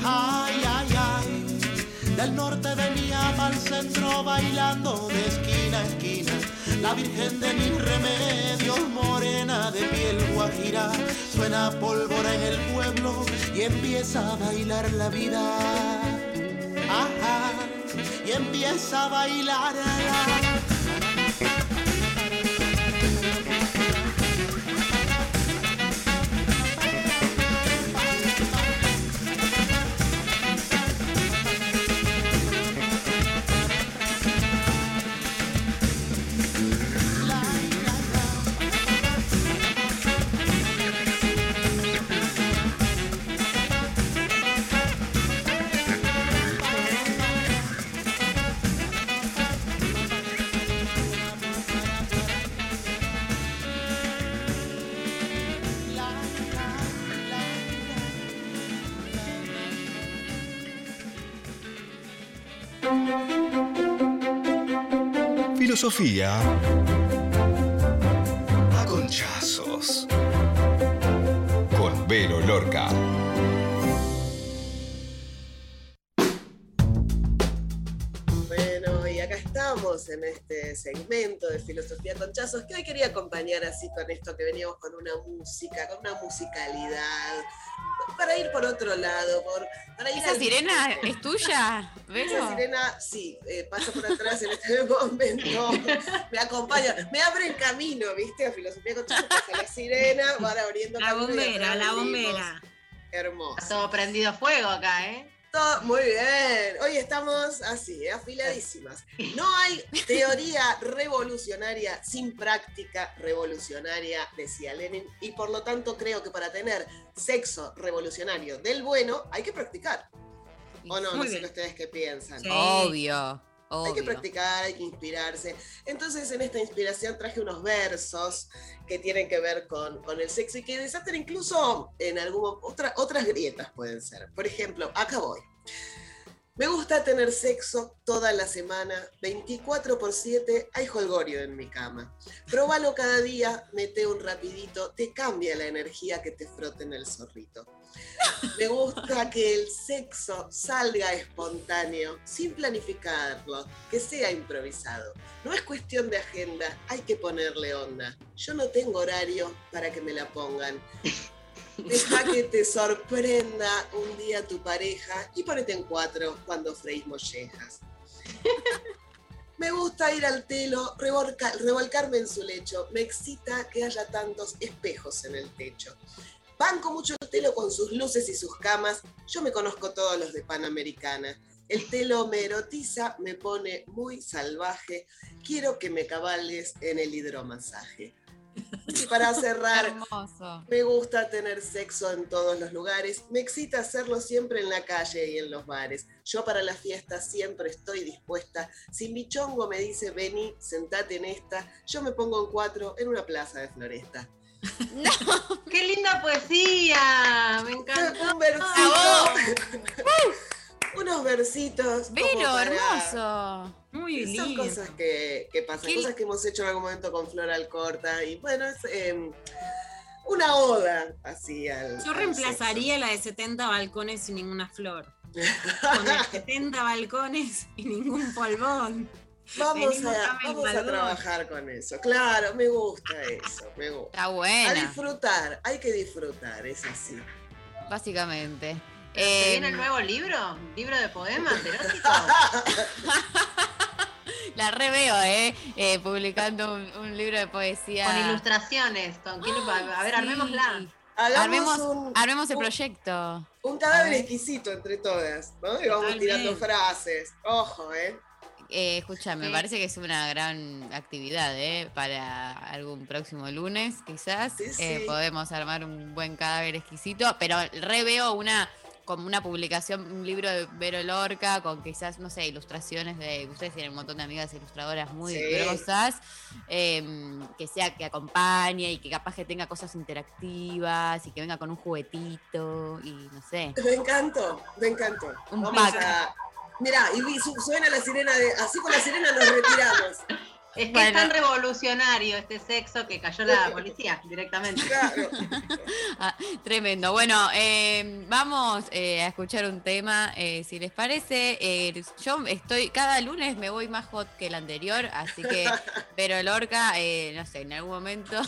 Ay, ay, ay. Del norte venía para el centro bailando La virgen de mis remedios, morena de piel guajira. Suena pólvora en el pueblo y empieza a bailar la vida. Ajá, y empieza a bailar. Filosofía a conchazos. Con Vero Lorca. Bueno, y acá estamos en este segmento de Filosofía con Chazos, que hoy quería acompañar así con esto que veníamos con una música, con una musicalidad, para ir por otro lado, por, para ir ¿Esa al- sirena es tuya? ¿Vero? Esa sirena, sí, eh, pasa por atrás en este momento, me acompaña, me abre el camino, ¿viste? A Filosofía con la sirena, van abriendo La camino bombera, la venimos. bombera. Hermoso. Todo prendido fuego acá, ¿eh? Todo muy bien. Hoy estamos así, afiladísimas. No hay teoría revolucionaria sin práctica revolucionaria, decía Lenin, y por lo tanto creo que para tener sexo revolucionario del bueno hay que practicar. ¿O no? Muy no sé bien. ustedes qué piensan. Obvio, Hay que practicar, hay que inspirarse. Entonces, en esta inspiración traje unos versos que tienen que ver con, con el sexo y que desatan incluso en algún, otra- otras grietas pueden ser. Por ejemplo, acá voy. Me gusta tener sexo toda la semana, 24 por 7, hay holgorio en mi cama. Probalo cada día, mete un rapidito, te cambia la energía que te frote en el zorrito. Me gusta que el sexo salga espontáneo, sin planificarlo, que sea improvisado. No es cuestión de agenda, hay que ponerle onda. Yo no tengo horario para que me la pongan. Deja que te sorprenda un día tu pareja y ponete en cuatro cuando freís mollejas. Me gusta ir al telo, revolca- revolcarme en su lecho. Me excita que haya tantos espejos en el techo. Banco mucho el telo con sus luces y sus camas. Yo me conozco todos los de Panamericana. El telo me erotiza, me pone muy salvaje. Quiero que me cabales en el hidromasaje. Y para cerrar, Hermoso. me gusta tener sexo en todos los lugares. Me excita hacerlo siempre en la calle y en los bares. Yo para la fiesta siempre estoy dispuesta. Si mi chongo me dice vení, sentate en esta, yo me pongo en cuatro en una plaza de Floresta. ¡Qué linda poesía! Me encantó. Un versito. Unos versitos. para- hermoso. Muy Son lindo. cosas que, que pasan, Qué cosas que hemos hecho en algún momento con Floral Corta. Y bueno, es eh, una oda así al. Yo al reemplazaría la de 70 balcones y ninguna flor. Con la de 70 balcones y ningún polvón. Vamos, a, a vamos a trabajar con eso. Claro, me gusta eso, me gusta. Está A buena, disfrutar, hay que disfrutar, es así. básicamente. ¿Pero ¿Se viene el nuevo libro? ¿Libro de poemas eróticos? La reveo, ¿eh? Eh, publicando un, un libro de poesía. Con ilustraciones. Con quién- a ver, Sí. armémosla. Armemos, un, armemos el un- proyecto. un cadáver exquisito entre todas, ¿no? Y vamos Totalmente. tirando frases. Ojo, ¿eh? Eh, escucha, me Sí. parece que es una gran actividad, ¿eh? Para algún próximo lunes, quizás. Sí, Eh, sí. podemos armar un buen cadáver exquisito, pero reveo una como una publicación, un libro de Vero Lorca con quizás, no sé, ilustraciones de. Ustedes tienen un montón de amigas ilustradoras muy Sí. grosas, em, que sea que acompañe y que capaz que tenga cosas interactivas y que venga con un juguetito y no sé. Me encantó, me encantó. Un Vamos pack. a. Mirá, y suena la sirena de. Así con la sirena nos retiramos. Es que Bueno. es tan revolucionario este sexo que cayó la policía directamente. Ah, tremendo. Bueno, eh, vamos eh, a escuchar un tema, eh, si les parece. Yo estoy, cada lunes me voy más hot que el anterior, así que, pero Lorca, no sé, en algún momento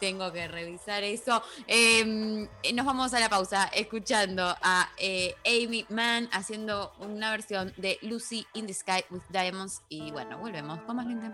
tengo que revisar eso. Eh, nos vamos a la pausa escuchando a Amy Mann haciendo una versión de Lucy in the Sky with Diamonds. Y bueno, volvemos con más lo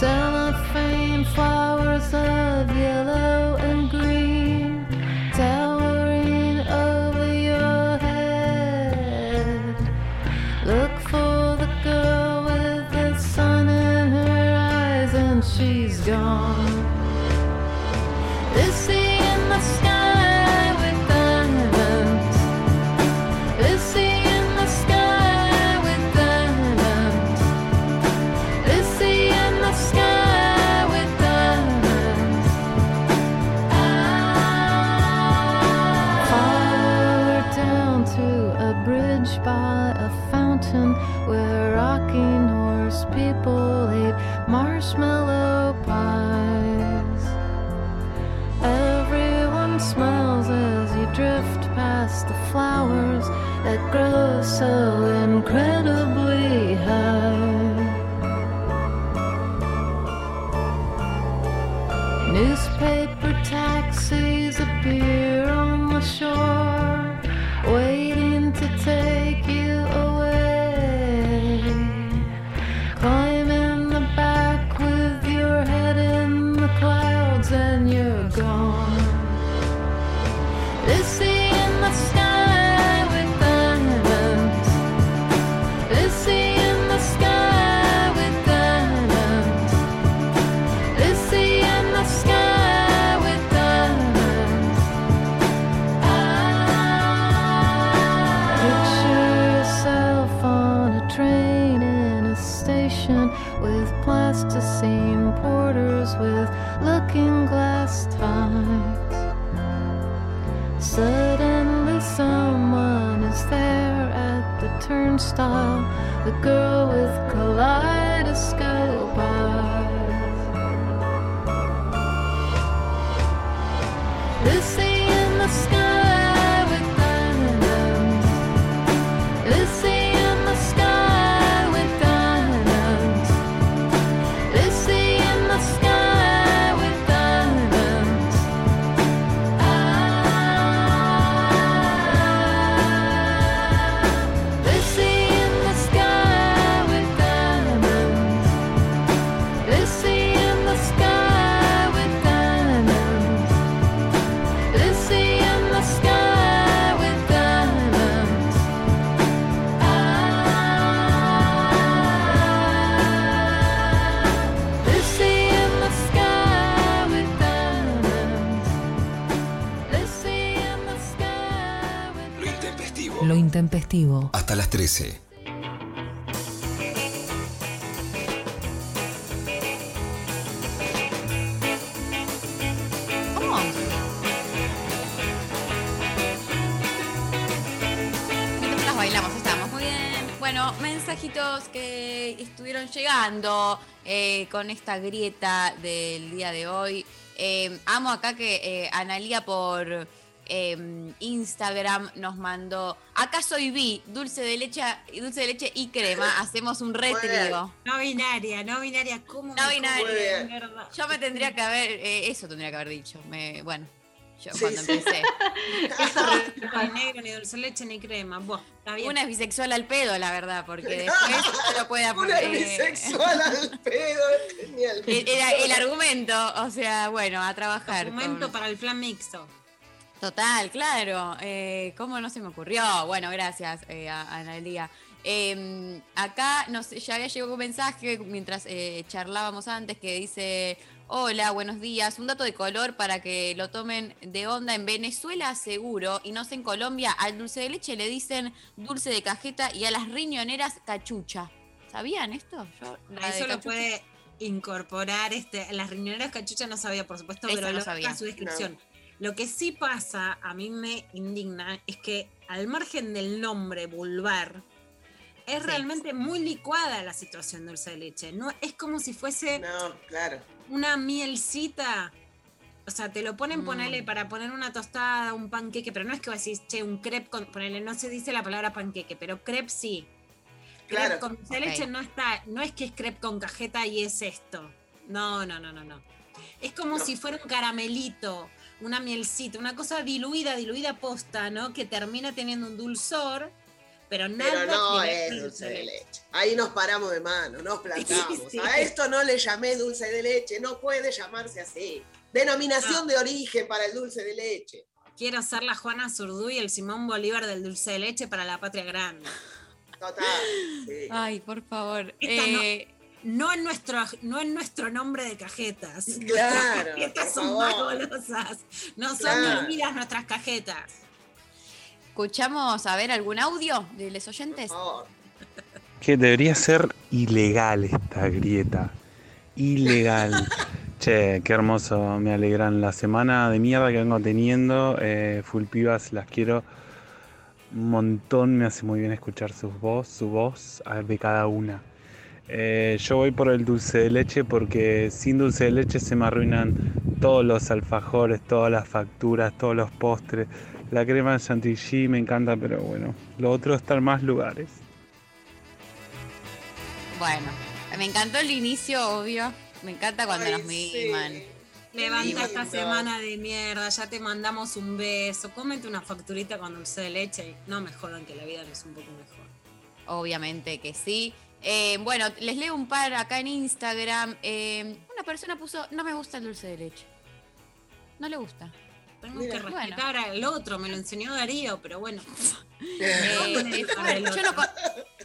Cellophane flowers Hasta las 13. ¿Cómo? Mientras las bailamos, estamos muy bien. Bueno, mensajitos que estuvieron llegando eh, con esta grieta del día de hoy. Eh, amo acá que eh, Analía por eh, Instagram nos mandó. Acá soy Vi, dulce de leche, dulce de leche y crema. Hacemos un retrío. No binaria, no binaria. ¿Cómo No binaria. Yo me tendría que haber, eh, eso tendría que haber dicho. Me, bueno, yo Sí, cuando sí. empecé. Ni negro, ni dulce de leche, ni crema. Buah, está bien. Una es bisexual al pedo, la verdad, porque después no lo puede Una eh, bisexual al pedo, es genial. el, el- el argumento, o sea, bueno, a trabajar. Argumento con- para el plan mixto. Total, claro. Eh, ¿Cómo no se me ocurrió? Bueno, gracias, eh, a, a Analía. Eh, acá nos, ya había llegado un mensaje mientras eh, charlábamos antes que dice: Hola, buenos días. Un dato de color para que lo tomen de onda. En Venezuela, seguro, y no sé en Colombia, al dulce de leche le dicen dulce de cajeta y a las riñoneras cachucha. ¿Sabían esto? Yo, Eso lo puede incorporar. Este, las riñoneras cachucha no sabía, por supuesto, pero no lo sabía. sabía su descripción. Lo que sí pasa, a mí me indigna, es que al margen del nombre vulvar, es Sí. realmente muy licuada la situación dulce de leche. No, es como si fuese No, claro. una mielcita. O sea, te lo ponen, Mm. ponele, para poner una tostada, un panqueque, pero no es que vos decís, che, un crepe con, ponele, no se dice la palabra panqueque, pero crepe sí. Crepe Claro. con dulce de leche no está, no es que es crepe con cajeta y es esto. No, no, no, no, no. Es como No. si fuera un caramelito, una mielcita, una cosa diluida, diluida posta, ¿no? Que termina teniendo un dulzor, pero nada Pero no es dulce de leche. Ahí nos paramos de mano, nos plantamos. Sí. A esto no le llamé dulce de leche, no puede llamarse así. Denominación de origen para el dulce de leche. Quiero ser la Juana Zurduy y el Simón Bolívar del dulce de leche para la patria grande. Total. sí. Ay, por favor. Esta Eh, No en nuestro, no en nuestro nombre de cajetas. Claro, Nuestras cajetas son más golosas. No son Claro. diluidas nuestras cajetas. ¿Escuchamos a ver algún audio de los oyentes? Que debería ser ilegal esta grieta. Ilegal. che, qué hermoso. Me alegran la semana de mierda que vengo teniendo. Eh, full pibas, las quiero un montón. Me hace muy bien escuchar su voz, su voz a ver, de cada una. Eh, yo voy por el dulce de leche porque sin dulce de leche se me arruinan todos los alfajores, todas las facturas, todos los postres. La crema de chantilly me encanta, pero bueno, lo otro está en más lugares. Bueno, me encantó el inicio, obvio. Me encanta cuando Ay, nos sí. miman. Levanta esta semana de mierda, ya te mandamos un beso. Cómete una facturita con dulce de leche. No me jodan que la vida no es un poco mejor. Obviamente que sí. Eh, bueno, les leo un par acá en Instagram. Eh, una persona puso, no me gusta el dulce de leche. No le gusta. Tengo Mira, que respetar al otro, me lo enseñó Darío, pero bueno. Eh, yo no,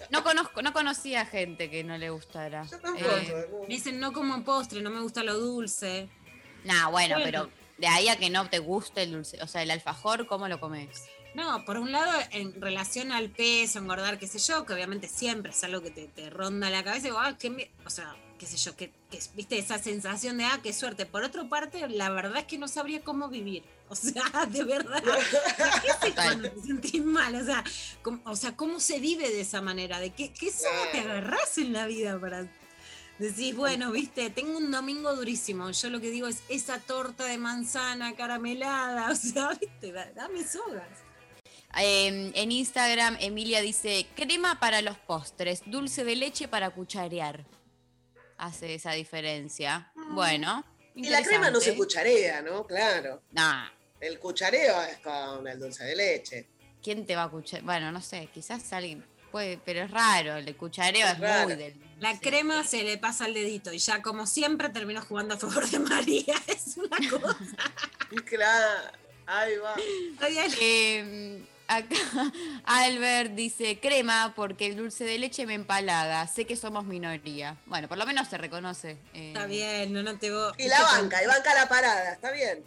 no conozco, no conocía gente que no le gustara. Yo tampoco. Eh, Dicen no como postre, no me gusta lo dulce. nah, bueno, Bueno. pero de ahí a que no te guste el dulce, o sea, el alfajor, ¿cómo lo comes? No, por un lado, en relación al peso, engordar, qué sé yo, que obviamente siempre es algo que te, te ronda la cabeza, y digo, ah, qué o sea, qué sé yo, que, que, viste esa sensación de, ah, qué suerte. Por otra parte, la verdad es que no sabría cómo vivir. O sea, de verdad. ¿Qué haces cuando te sentís mal? O sea, ¿cómo, o sea, ¿cómo se vive de esa manera? ¿De qué, qué soga te agarrás en la vida para decir, bueno, viste, tengo un domingo durísimo. Yo lo que digo es esa torta de manzana caramelada, o sea, viste, da- dame sogas. Eh, en Instagram, Emilia dice, crema para los postres, dulce de leche para cucharear. Hace esa diferencia. Bueno. Y la crema no se cucharea, ¿no? Claro. Nah, El cuchareo es con el dulce de leche. ¿quién te va a cucharear? Bueno, no sé, quizás alguien puede, pero es raro, el cuchareo Es es, raro. muy del... La sí. crema se le pasa al dedito y ya como siempre terminó jugando a favor de María. Es una cosa. Claro. Ahí va. Eh, acá Albert dice crema porque el dulce de leche me empalaga. Sé que somos minoría. Bueno, por lo menos se reconoce. eh, Está bien, no, no te voy. Y la banca, y banca la parada, está bien.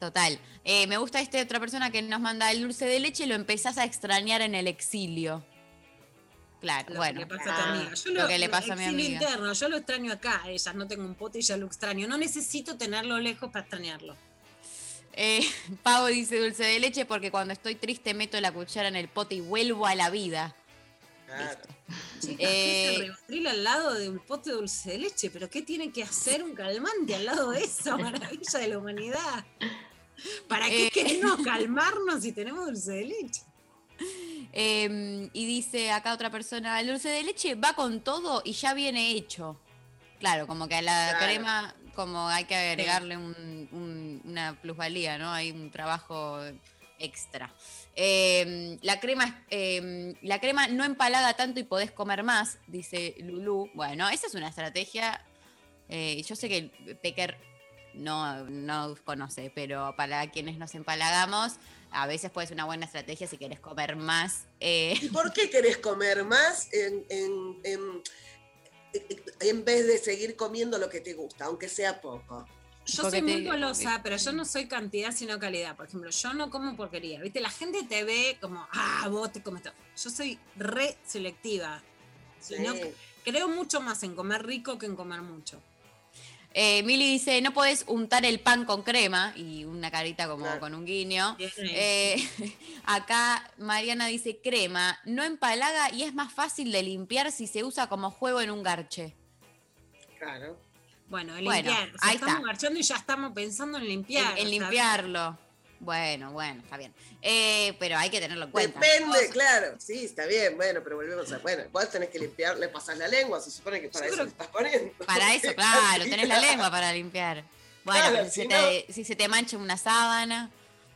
Total. Eh, me gusta este otra persona que nos manda el dulce de leche y lo empezás a extrañar en el exilio. Claro, Lo bueno. que le pasa a tu Ah, amiga. Yo lo que le pasa a mi exilio amiga. interno, yo lo extraño acá. Ellas no tengo un pote y ya lo extraño. No necesito tenerlo lejos para extrañarlo. Eh, Pavo dice dulce de leche porque cuando estoy triste meto la cuchara en el pote y vuelvo a la vida. Claro. Eh, Ese ribotril al lado de un pote de dulce de leche, pero ¿qué tiene que hacer un calmante al lado de esa maravilla de la humanidad? ¿Para qué Eh. queremos calmarnos si tenemos dulce de leche? Eh, y dice acá otra persona, el dulce de leche va con todo y ya viene hecho. Claro, como que a la Claro. crema como hay que agregarle un- un- una plusvalía, ¿no? Hay un trabajo extra. Eh, la, crema, eh, la crema no empalaga tanto y podés comer más, dice Lulu. Bueno, esa es una estrategia. eh, yo sé que Pecker no, no conoce, pero para quienes nos empalagamos, a veces puede ser una buena estrategia si querés comer más. eh, ¿Y por qué querés comer más en, en- en- en vez de seguir comiendo lo que te gusta, aunque sea poco? Yo soy muy golosa, pero yo no soy cantidad, sino calidad. Por ejemplo, yo no como porquería. ¿Viste? La gente te ve como, ah, vos te comes todo. Yo soy re selectiva. Sí. Y no- creo mucho más en comer rico que en comer mucho. Eh, Mili dice, no podés untar el pan con crema y una carita como Claro. con un guiño. Eh, acá Mariana dice crema, no empalaga y es más fácil de limpiar si se usa como juego en un garche. Claro. Bueno, el Bueno, limpiar. O sea, ahí estamos está. marchando y ya estamos pensando en limpiar. En, limpiarlo. Bueno, bueno, está bien. Eh, pero hay que tenerlo en cuenta. Depende, claro. Sí, está bien, bueno, pero volvemos a. Bueno, vos tenés que limpiar, le pasás la lengua, se supone que para Yo eso le estás poniendo. Para eso, claro, tenés la lengua para limpiar. Bueno, Claro, si, si se te, si se te mancha una sábana,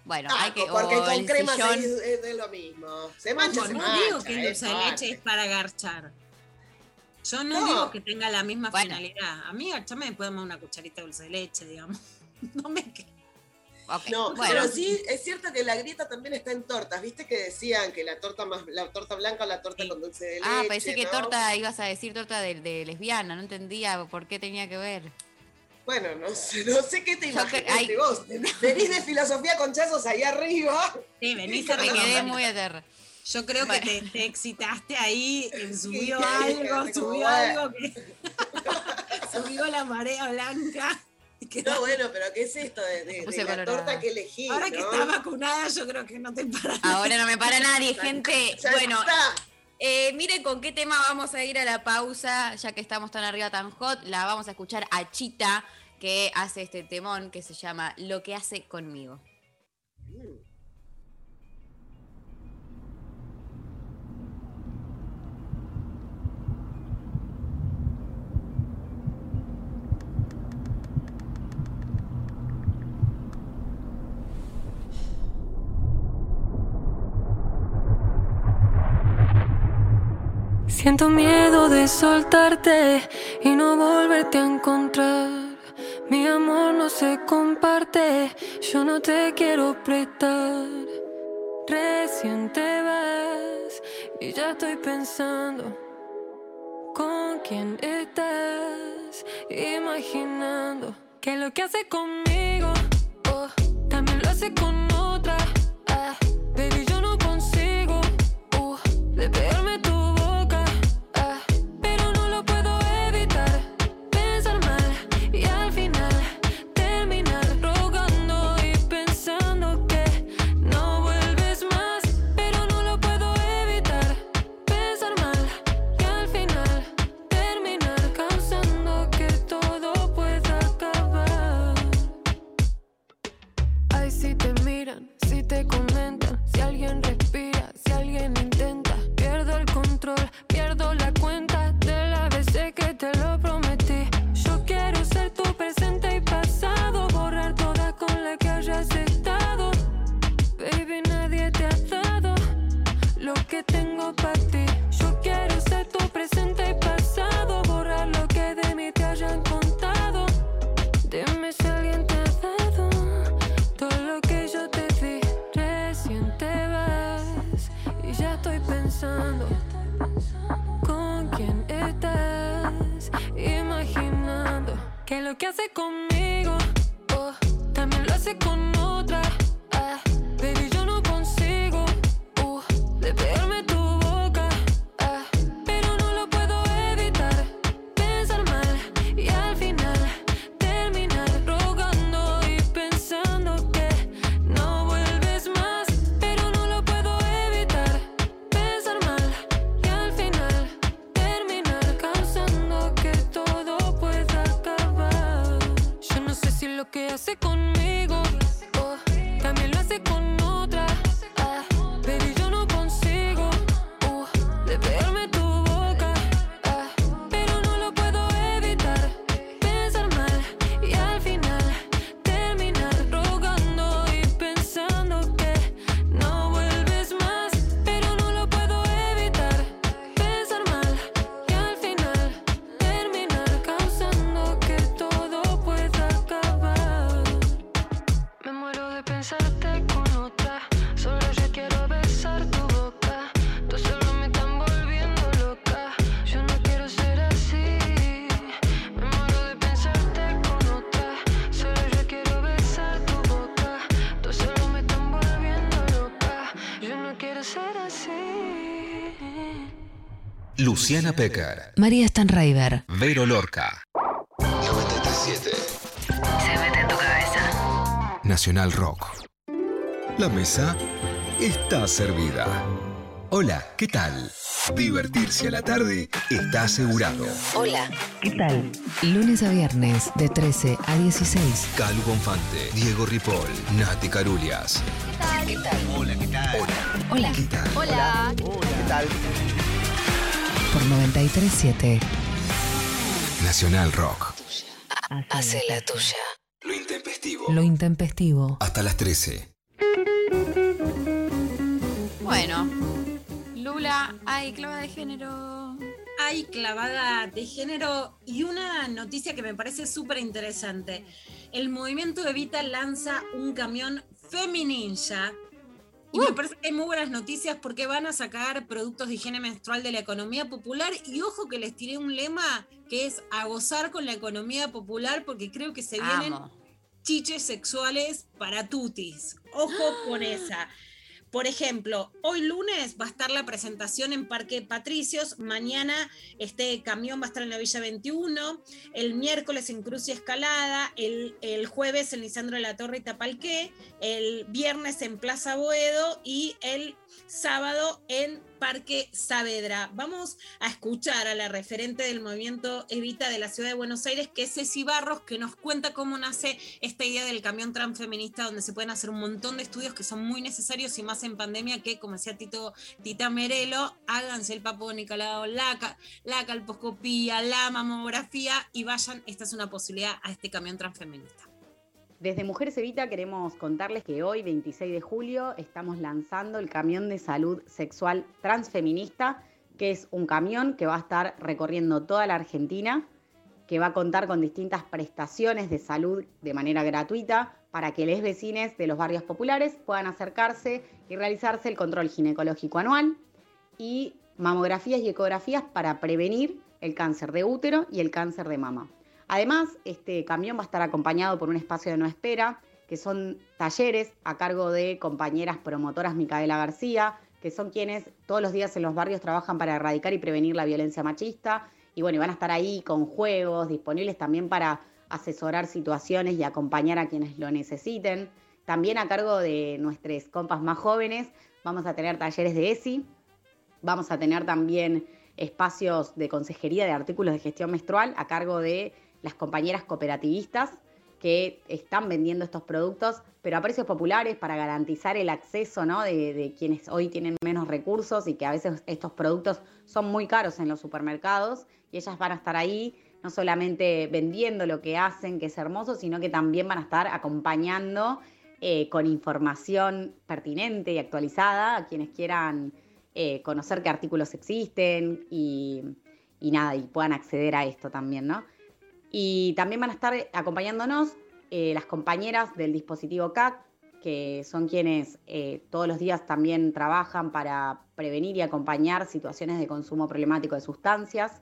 bueno, Ah, hay que. porque con el crema seguís- es, de lo mismo. Se mancha, Ojo, se no mancha. digo que el es dulce de leche es para garchar. Yo no, No. digo que tenga la misma Bueno. finalidad. A mí garcharme me puede dar una cucharita de dulce de leche, digamos. No me que- Ok, No, bueno. pero sí es cierto que la grieta también está en tortas. ¿Viste que decían que la torta más la torta blanca o la torta con dulce de leche? Ah, pensé que ¿no? torta, ibas a decir torta de, de lesbiana, no entendía por qué tenía que ver. Bueno, no sé, no sé qué te Yo que- imaginaste ay. vos. Venís de filosofía con chazos ahí arriba. Sí, venís Me a quedé recordar. muy a terra. Yo creo que te, te excitaste ahí, subió Sí, algo, subió algo que. subió la marea blanca. No, bueno, pero ¿qué es esto de, de- de la torta que elegí? Ahora que estás vacunada, yo creo que no te paras. Ahora no me para nadie, gente. Ya Bueno, está. eh, miren con qué tema vamos a ir a la pausa, ya que estamos tan arriba, tan hot. La vamos a escuchar a Chita, que hace este temón que se llama Lo que hace conmigo. Siento miedo de soltarte y no volverte a encontrar. Mi amor no se comparte, yo no te quiero prestar. Recién te vas y ya estoy pensando con quién estás, imaginando que lo que hace conmigo oh, también lo hace con otra. Ah, baby, yo no consigo uh, despegarme tu que lo que hace conmigo. Oh, también lo hace con Luciana Pecker, María Stanraiver. Vero Lorca. 937 Se mete en tu cabeza. Nacional Rock. La mesa está servida. Hola, ¿qué tal? Divertirse a la tarde está asegurado. Hola. ¿Qué tal? Lunes a viernes de 13 a 16. Calu Bonfante, Diego Ripoll, Nati Carulias. ¿Qué tal? Hola, ¿qué tal? Hola. Hola. ¿Qué tal? Hola. ¿Qué tal? Por 937. Nacional Rock. Hace la tuya. Lo intempestivo. Lo intempestivo. Hasta las 13. Bueno, Lula, hay clava de género. Hay clavada de género y una noticia que me parece súper interesante. El movimiento Evita lanza un camión Femininja. Y me parece que hay muy buenas noticias porque van a sacar productos de higiene menstrual de la economía popular. Y ojo que les tiré un lema que es a gozar con la economía popular porque creo que se vienen Amo. chiches sexuales para tutis. Ojo con esa. Por ejemplo, hoy lunes va a estar la presentación en Parque Patricios, mañana este camión va a estar en la Villa 21, el miércoles en Cruz y Escalada, el, jueves en Lisandro de la Torre y Tapalqué, el viernes en Plaza Boedo y el sábado en Parque Saavedra. Vamos a escuchar a la referente del movimiento Evita de la Ciudad de Buenos Aires, que es Ceci Barros, que nos cuenta cómo nace esta idea del camión transfeminista, donde se pueden hacer un montón de estudios que son muy necesarios y más en pandemia, que como decía Tito, Tita Merelo, háganse el papo Nicolau, la, la calposcopía, la mamografía y vayan, esta es una posibilidad a este camión transfeminista. Desde Mujeres Evita queremos contarles que hoy, 26 de julio, estamos lanzando el camión de salud sexual transfeminista, que es un camión que va a estar recorriendo toda la Argentina, que va a contar con distintas prestaciones de salud de manera gratuita para que les vecines de los barrios populares puedan acercarse y realizarse el control ginecológico anual y mamografías y ecografías para prevenir el cáncer de útero y el cáncer de mama. Además, este camión va a estar acompañado por un espacio de no espera, que son talleres a cargo de compañeras promotoras Micaela García, que son quienes todos los días en los barrios trabajan para erradicar y prevenir la violencia machista. Y bueno, van a estar ahí con juegos disponibles también para asesorar situaciones y acompañar a quienes lo necesiten. También a cargo de nuestros compas más jóvenes, vamos a tener talleres de ESI, vamos a tener también espacios de consejería de artículos de gestión menstrual a cargo de las compañeras cooperativistas que están vendiendo estos productos, pero a precios populares para garantizar el acceso de quienes hoy tienen menos recursos y que a veces estos productos son muy caros en los supermercados y ellas van a estar ahí no solamente vendiendo lo que hacen, que es hermoso, sino que también van a estar acompañando eh, con información pertinente y actualizada a quienes quieran eh, conocer qué artículos existen y, y nada, y puedan acceder a esto también, ¿no? Y también van a estar acompañándonos eh, las compañeras del dispositivo CAC, que son quienes eh, todos los días también trabajan para prevenir y acompañar situaciones de consumo problemático de sustancias.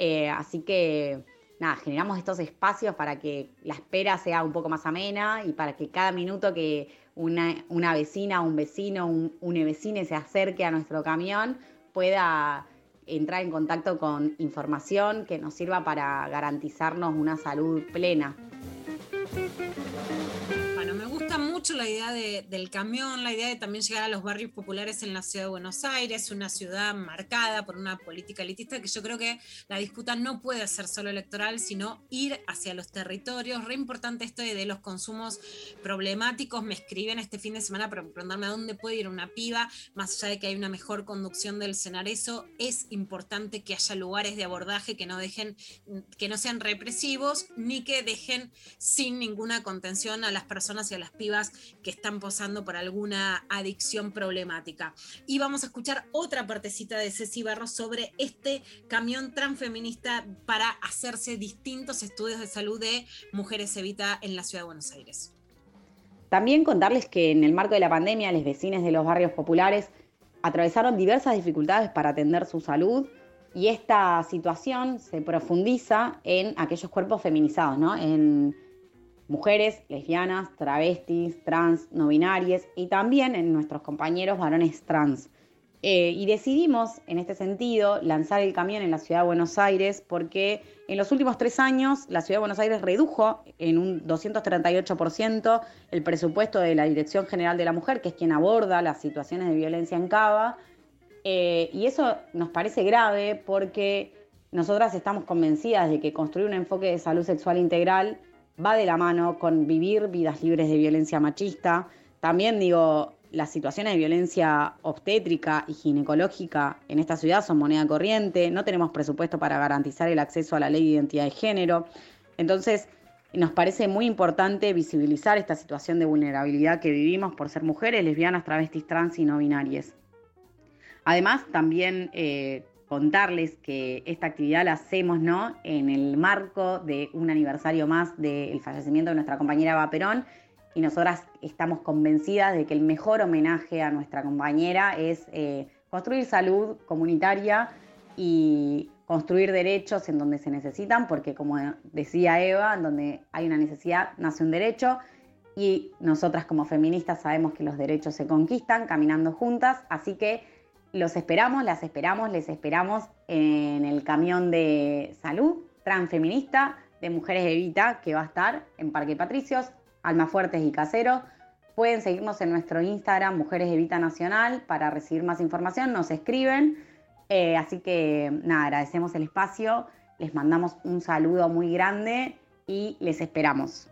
Eh, así que, nada, generamos estos espacios para que la espera sea un poco más amena y para que cada minuto que una, una vecina, un vecino, un, un vecine se acerque a nuestro camión pueda entrar en contacto con información que nos sirva para garantizarnos una salud plena. La idea de- del camión, la idea de también llegar a los barrios populares en la ciudad de Buenos Aires, una ciudad marcada por una política elitista que yo creo que la disputa no puede ser solo electoral, sino ir hacia los territorios. Re importante esto de, de los consumos problemáticos. Me escriben este fin de semana para preguntarme a dónde puede ir una piba, más allá de que hay una mejor conducción del Cenareso, es importante que haya lugares de abordaje que no dejen, que no sean represivos, ni que dejen sin ninguna contención a las personas y a las pibas que están posando por alguna adicción problemática. Y vamos a escuchar otra partecita de Ceci Barros sobre este camión transfeminista para hacerse distintos estudios de salud de Mujeres Evita en la Ciudad de Buenos Aires. También contarles que en el marco de la pandemia, los vecinos de los barrios populares atravesaron diversas dificultades para atender su salud y esta situación se profundiza en aquellos cuerpos feminizados, ¿no? En, mujeres, lesbianas, travestis, trans, no binarias y también en nuestros compañeros varones trans. Eh, y decidimos, en este sentido, lanzar el camión en la ciudad de Buenos Aires porque en los últimos tres años la ciudad de Buenos Aires redujo en un 238% el presupuesto de la Dirección General de la Mujer, que es quien aborda las situaciones de violencia en Cava. Eh, y eso nos parece grave porque nosotras estamos convencidas de que construir un enfoque de salud sexual integral va de la mano con vivir vidas libres de violencia machista. También digo, las situaciones de violencia obstétrica y ginecológica en esta ciudad son moneda corriente, no tenemos presupuesto para garantizar el acceso a la ley de identidad de género. Entonces, nos parece muy importante visibilizar esta situación de vulnerabilidad que vivimos por ser mujeres, lesbianas, travestis, trans y no binarias. Además, también eh, contarles que esta actividad la hacemos ¿no? en el marco de un aniversario más del fallecimiento de nuestra compañera Eva Perón y nosotras estamos convencidas de que el mejor homenaje a nuestra compañera es eh, construir salud comunitaria y construir derechos en donde se necesitan, porque como decía Eva, en donde hay una necesidad nace un derecho y nosotras como feministas sabemos que los derechos se conquistan caminando juntas, así que los esperamos, las esperamos, les esperamos en el camión de salud transfeminista de Mujeres Evita que va a estar en Parque Patricios Almafuertes y Caseros. Pueden seguirnos en nuestro Instagram, Mujeres Evita Nacional, para recibir más información. Nos escriben. Eh, así que nada, agradecemos el espacio, les mandamos un saludo muy grande y les esperamos.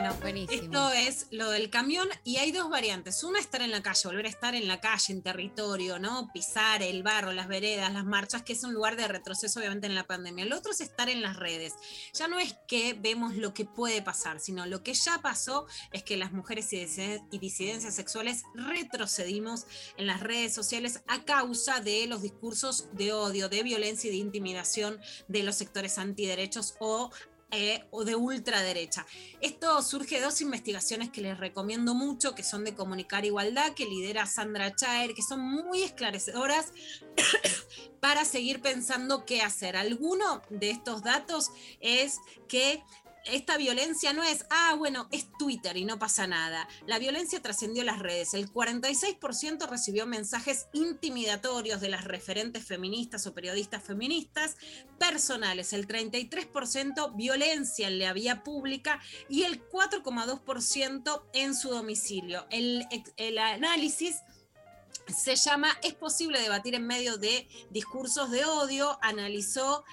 Bueno, esto es lo del camión y hay dos variantes. Una, estar en la calle, volver a estar en la calle, en territorio, ¿no? Pisar el barro, las veredas, las marchas, que es un lugar de retroceso obviamente en la pandemia. El otro es estar en las redes. Ya no es que vemos lo que puede pasar, sino lo que ya pasó es que las mujeres y disiden- y disidencias sexuales retrocedimos en las redes sociales a causa de los discursos de odio, de violencia y de intimidación de los sectores antiderechos o eh, o de ultraderecha. Esto surge de dos investigaciones que les recomiendo mucho, que son de Comunicar Igualdad, que lidera Sandra Chaer, que son muy esclarecedoras para seguir pensando qué hacer. Alguno de estos datos es que esta violencia no es, ah, bueno, es Twitter y no pasa nada. La violencia trascendió las redes. El 46% recibió mensajes intimidatorios de las referentes feministas o periodistas feministas personales. El 33% violencia en la vía pública y el 4,2% en su domicilio. El, el análisis se llama Es posible debatir en medio de discursos de odio. Analizó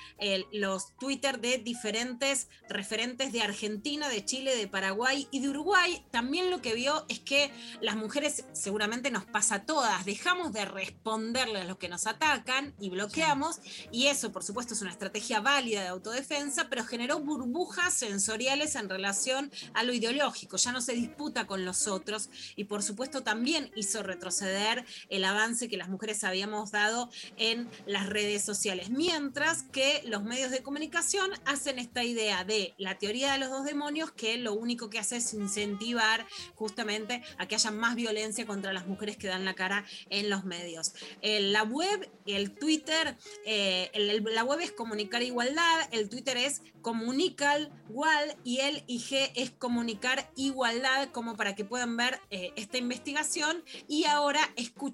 los Twitter de diferentes referentes de Argentina, de Chile, de Paraguay y de Uruguay. También lo que vio es que las mujeres, seguramente nos pasa a todas, dejamos de responderle a los que nos atacan y bloqueamos. Y eso, por supuesto, es una estrategia válida de autodefensa, pero generó burbujas sensoriales en relación a lo ideológico. Ya no se disputa con los otros y, por supuesto, también hizo retroceder el avance que las mujeres habíamos dado en las redes sociales. Mientras que los medios de comunicación hacen esta idea de la teoría de los dos demonios que lo único que hace es incentivar justamente a que haya más violencia contra las mujeres que dan la cara en los medios. Eh, la web, el Twitter, eh, la web es Comunicar Igualdad, el Twitter es Comunical Igual y el IG es Comunicar Igualdad, como para que puedan ver eh, esta investigación. Y ahora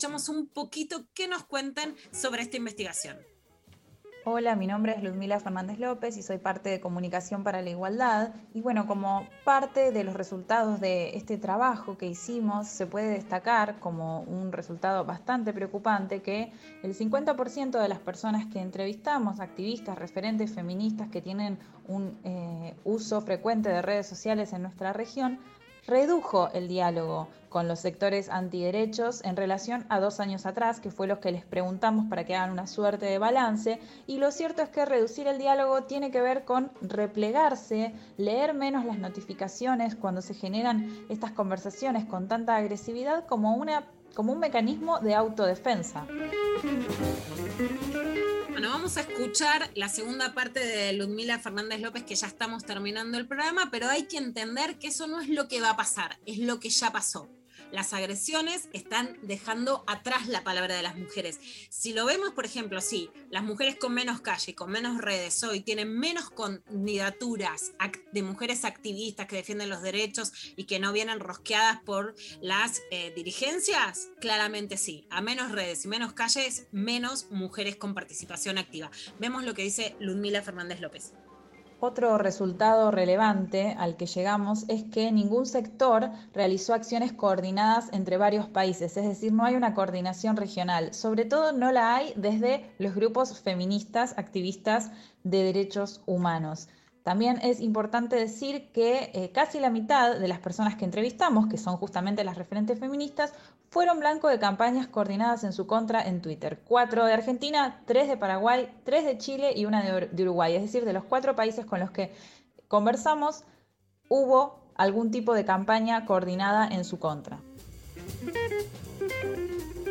un poquito que nos cuenten sobre esta investigación. Hola, mi nombre es Ludmila Fernández López y soy parte de Comunicación para la Igualdad. Y bueno, como parte de los resultados de este trabajo que hicimos, se puede destacar como un resultado bastante preocupante que el 50% de las personas que entrevistamos, activistas, referentes feministas que tienen un eh, uso frecuente de redes sociales en nuestra región, redujo el diálogo con los sectores antiderechos en relación a dos años atrás, que fue los que les preguntamos para que hagan una suerte de balance. Y lo cierto es que reducir el diálogo tiene que ver con replegarse, leer menos las notificaciones cuando se generan estas conversaciones con tanta agresividad como, una, como un mecanismo de autodefensa. Bueno, vamos a escuchar la segunda parte de Ludmila Fernández López, que ya estamos terminando el programa, pero hay que entender que eso no es lo que va a pasar, es lo que ya pasó. Las agresiones están dejando atrás la palabra de las mujeres. Si lo vemos, por ejemplo, sí, las mujeres con menos calle, con menos redes hoy tienen menos candidaturas de mujeres activistas que defienden los derechos y que no vienen rosqueadas por las eh, dirigencias, claramente sí. A menos redes y menos calles, menos mujeres con participación activa. Vemos lo que dice Ludmila Fernández López. Otro resultado relevante al que llegamos es que ningún sector realizó acciones coordinadas entre varios países, es decir, no hay una coordinación regional. Sobre todo no la hay desde los grupos feministas, activistas de derechos humanos. También es importante decir que eh, casi la mitad de las personas que entrevistamos, que son justamente las referentes feministas, fueron blanco de campañas coordinadas en su contra en Twitter. Cuatro de Argentina, tres de Paraguay, tres de Chile y una de, Ur- de Uruguay. Es decir, de los cuatro países con los que conversamos, hubo algún tipo de campaña coordinada en su contra.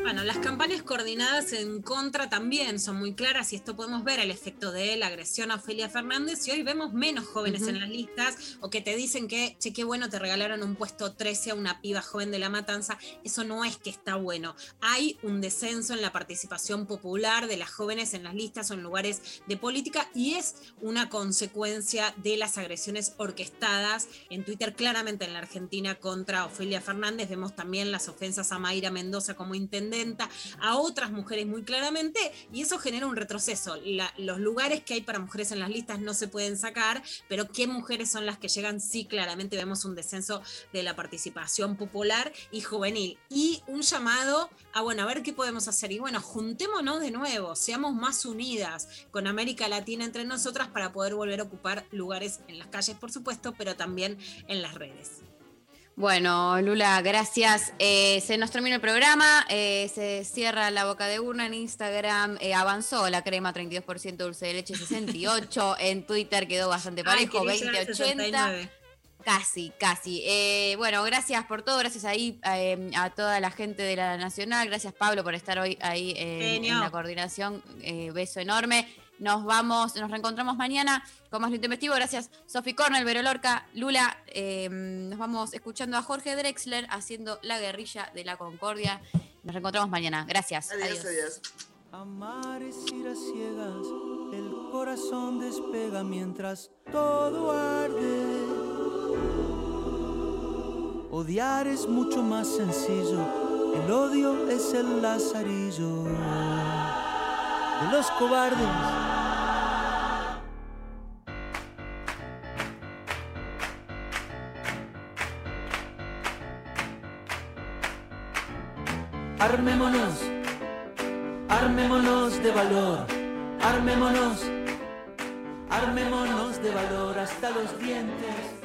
Bueno, las campañas coordinadas en contra también son muy claras y esto podemos ver el efecto de la agresión a Ofelia Fernández y hoy vemos menos jóvenes en las listas o que te dicen que, che, qué bueno, te regalaron un puesto 13 a una piba joven de la matanza. Eso no es que está bueno. Hay un descenso en la participación popular de las jóvenes en las listas o en lugares de política y es una consecuencia de las agresiones orquestadas en Twitter, claramente en la Argentina contra Ofelia Fernández. Vemos también las ofensas a Mayra Mendoza como a otras mujeres muy claramente, y eso genera un retroceso. Los lugares que hay para mujeres en las listas no se pueden sacar, pero qué mujeres son las que llegan, sí, claramente vemos un descenso de la participación popular y juvenil. Y un llamado a, bueno, a ver qué podemos hacer. Y bueno, juntémonos de nuevo, seamos más unidas con América Latina entre nosotras para poder volver a ocupar lugares en las calles, por supuesto, pero también en las redes. Bueno, Lula, gracias. Eh, se nos termina el programa, eh, se cierra la boca de urna en Instagram, eh, avanzó la crema 32% dulce de leche 68, en Twitter quedó bastante parejo, quería llegar al 20-80. 69. Casi, casi. Eh, bueno, gracias por todo, gracias ahí eh, a toda la gente de la Nacional, gracias Pablo por estar hoy ahí eh, en la coordinación, beso enorme. Nos vamos, nos reencontramos mañana con más lo intempestivo. Gracias Sofi Cornell, Vero Lorca, Lula. eh, nos vamos escuchando a Jorge Drexler haciendo la guerrilla de la concordia. Nos reencontramos mañana. Gracias. Adiós, adiós. Amar es ir a ciegas, el corazón despega mientras todo arde. Odiar es mucho más sencillo, el odio es el lazarillo de los cobardes. Armémonos, armémonos de valor, armémonos, armémonos de valor hasta los dientes.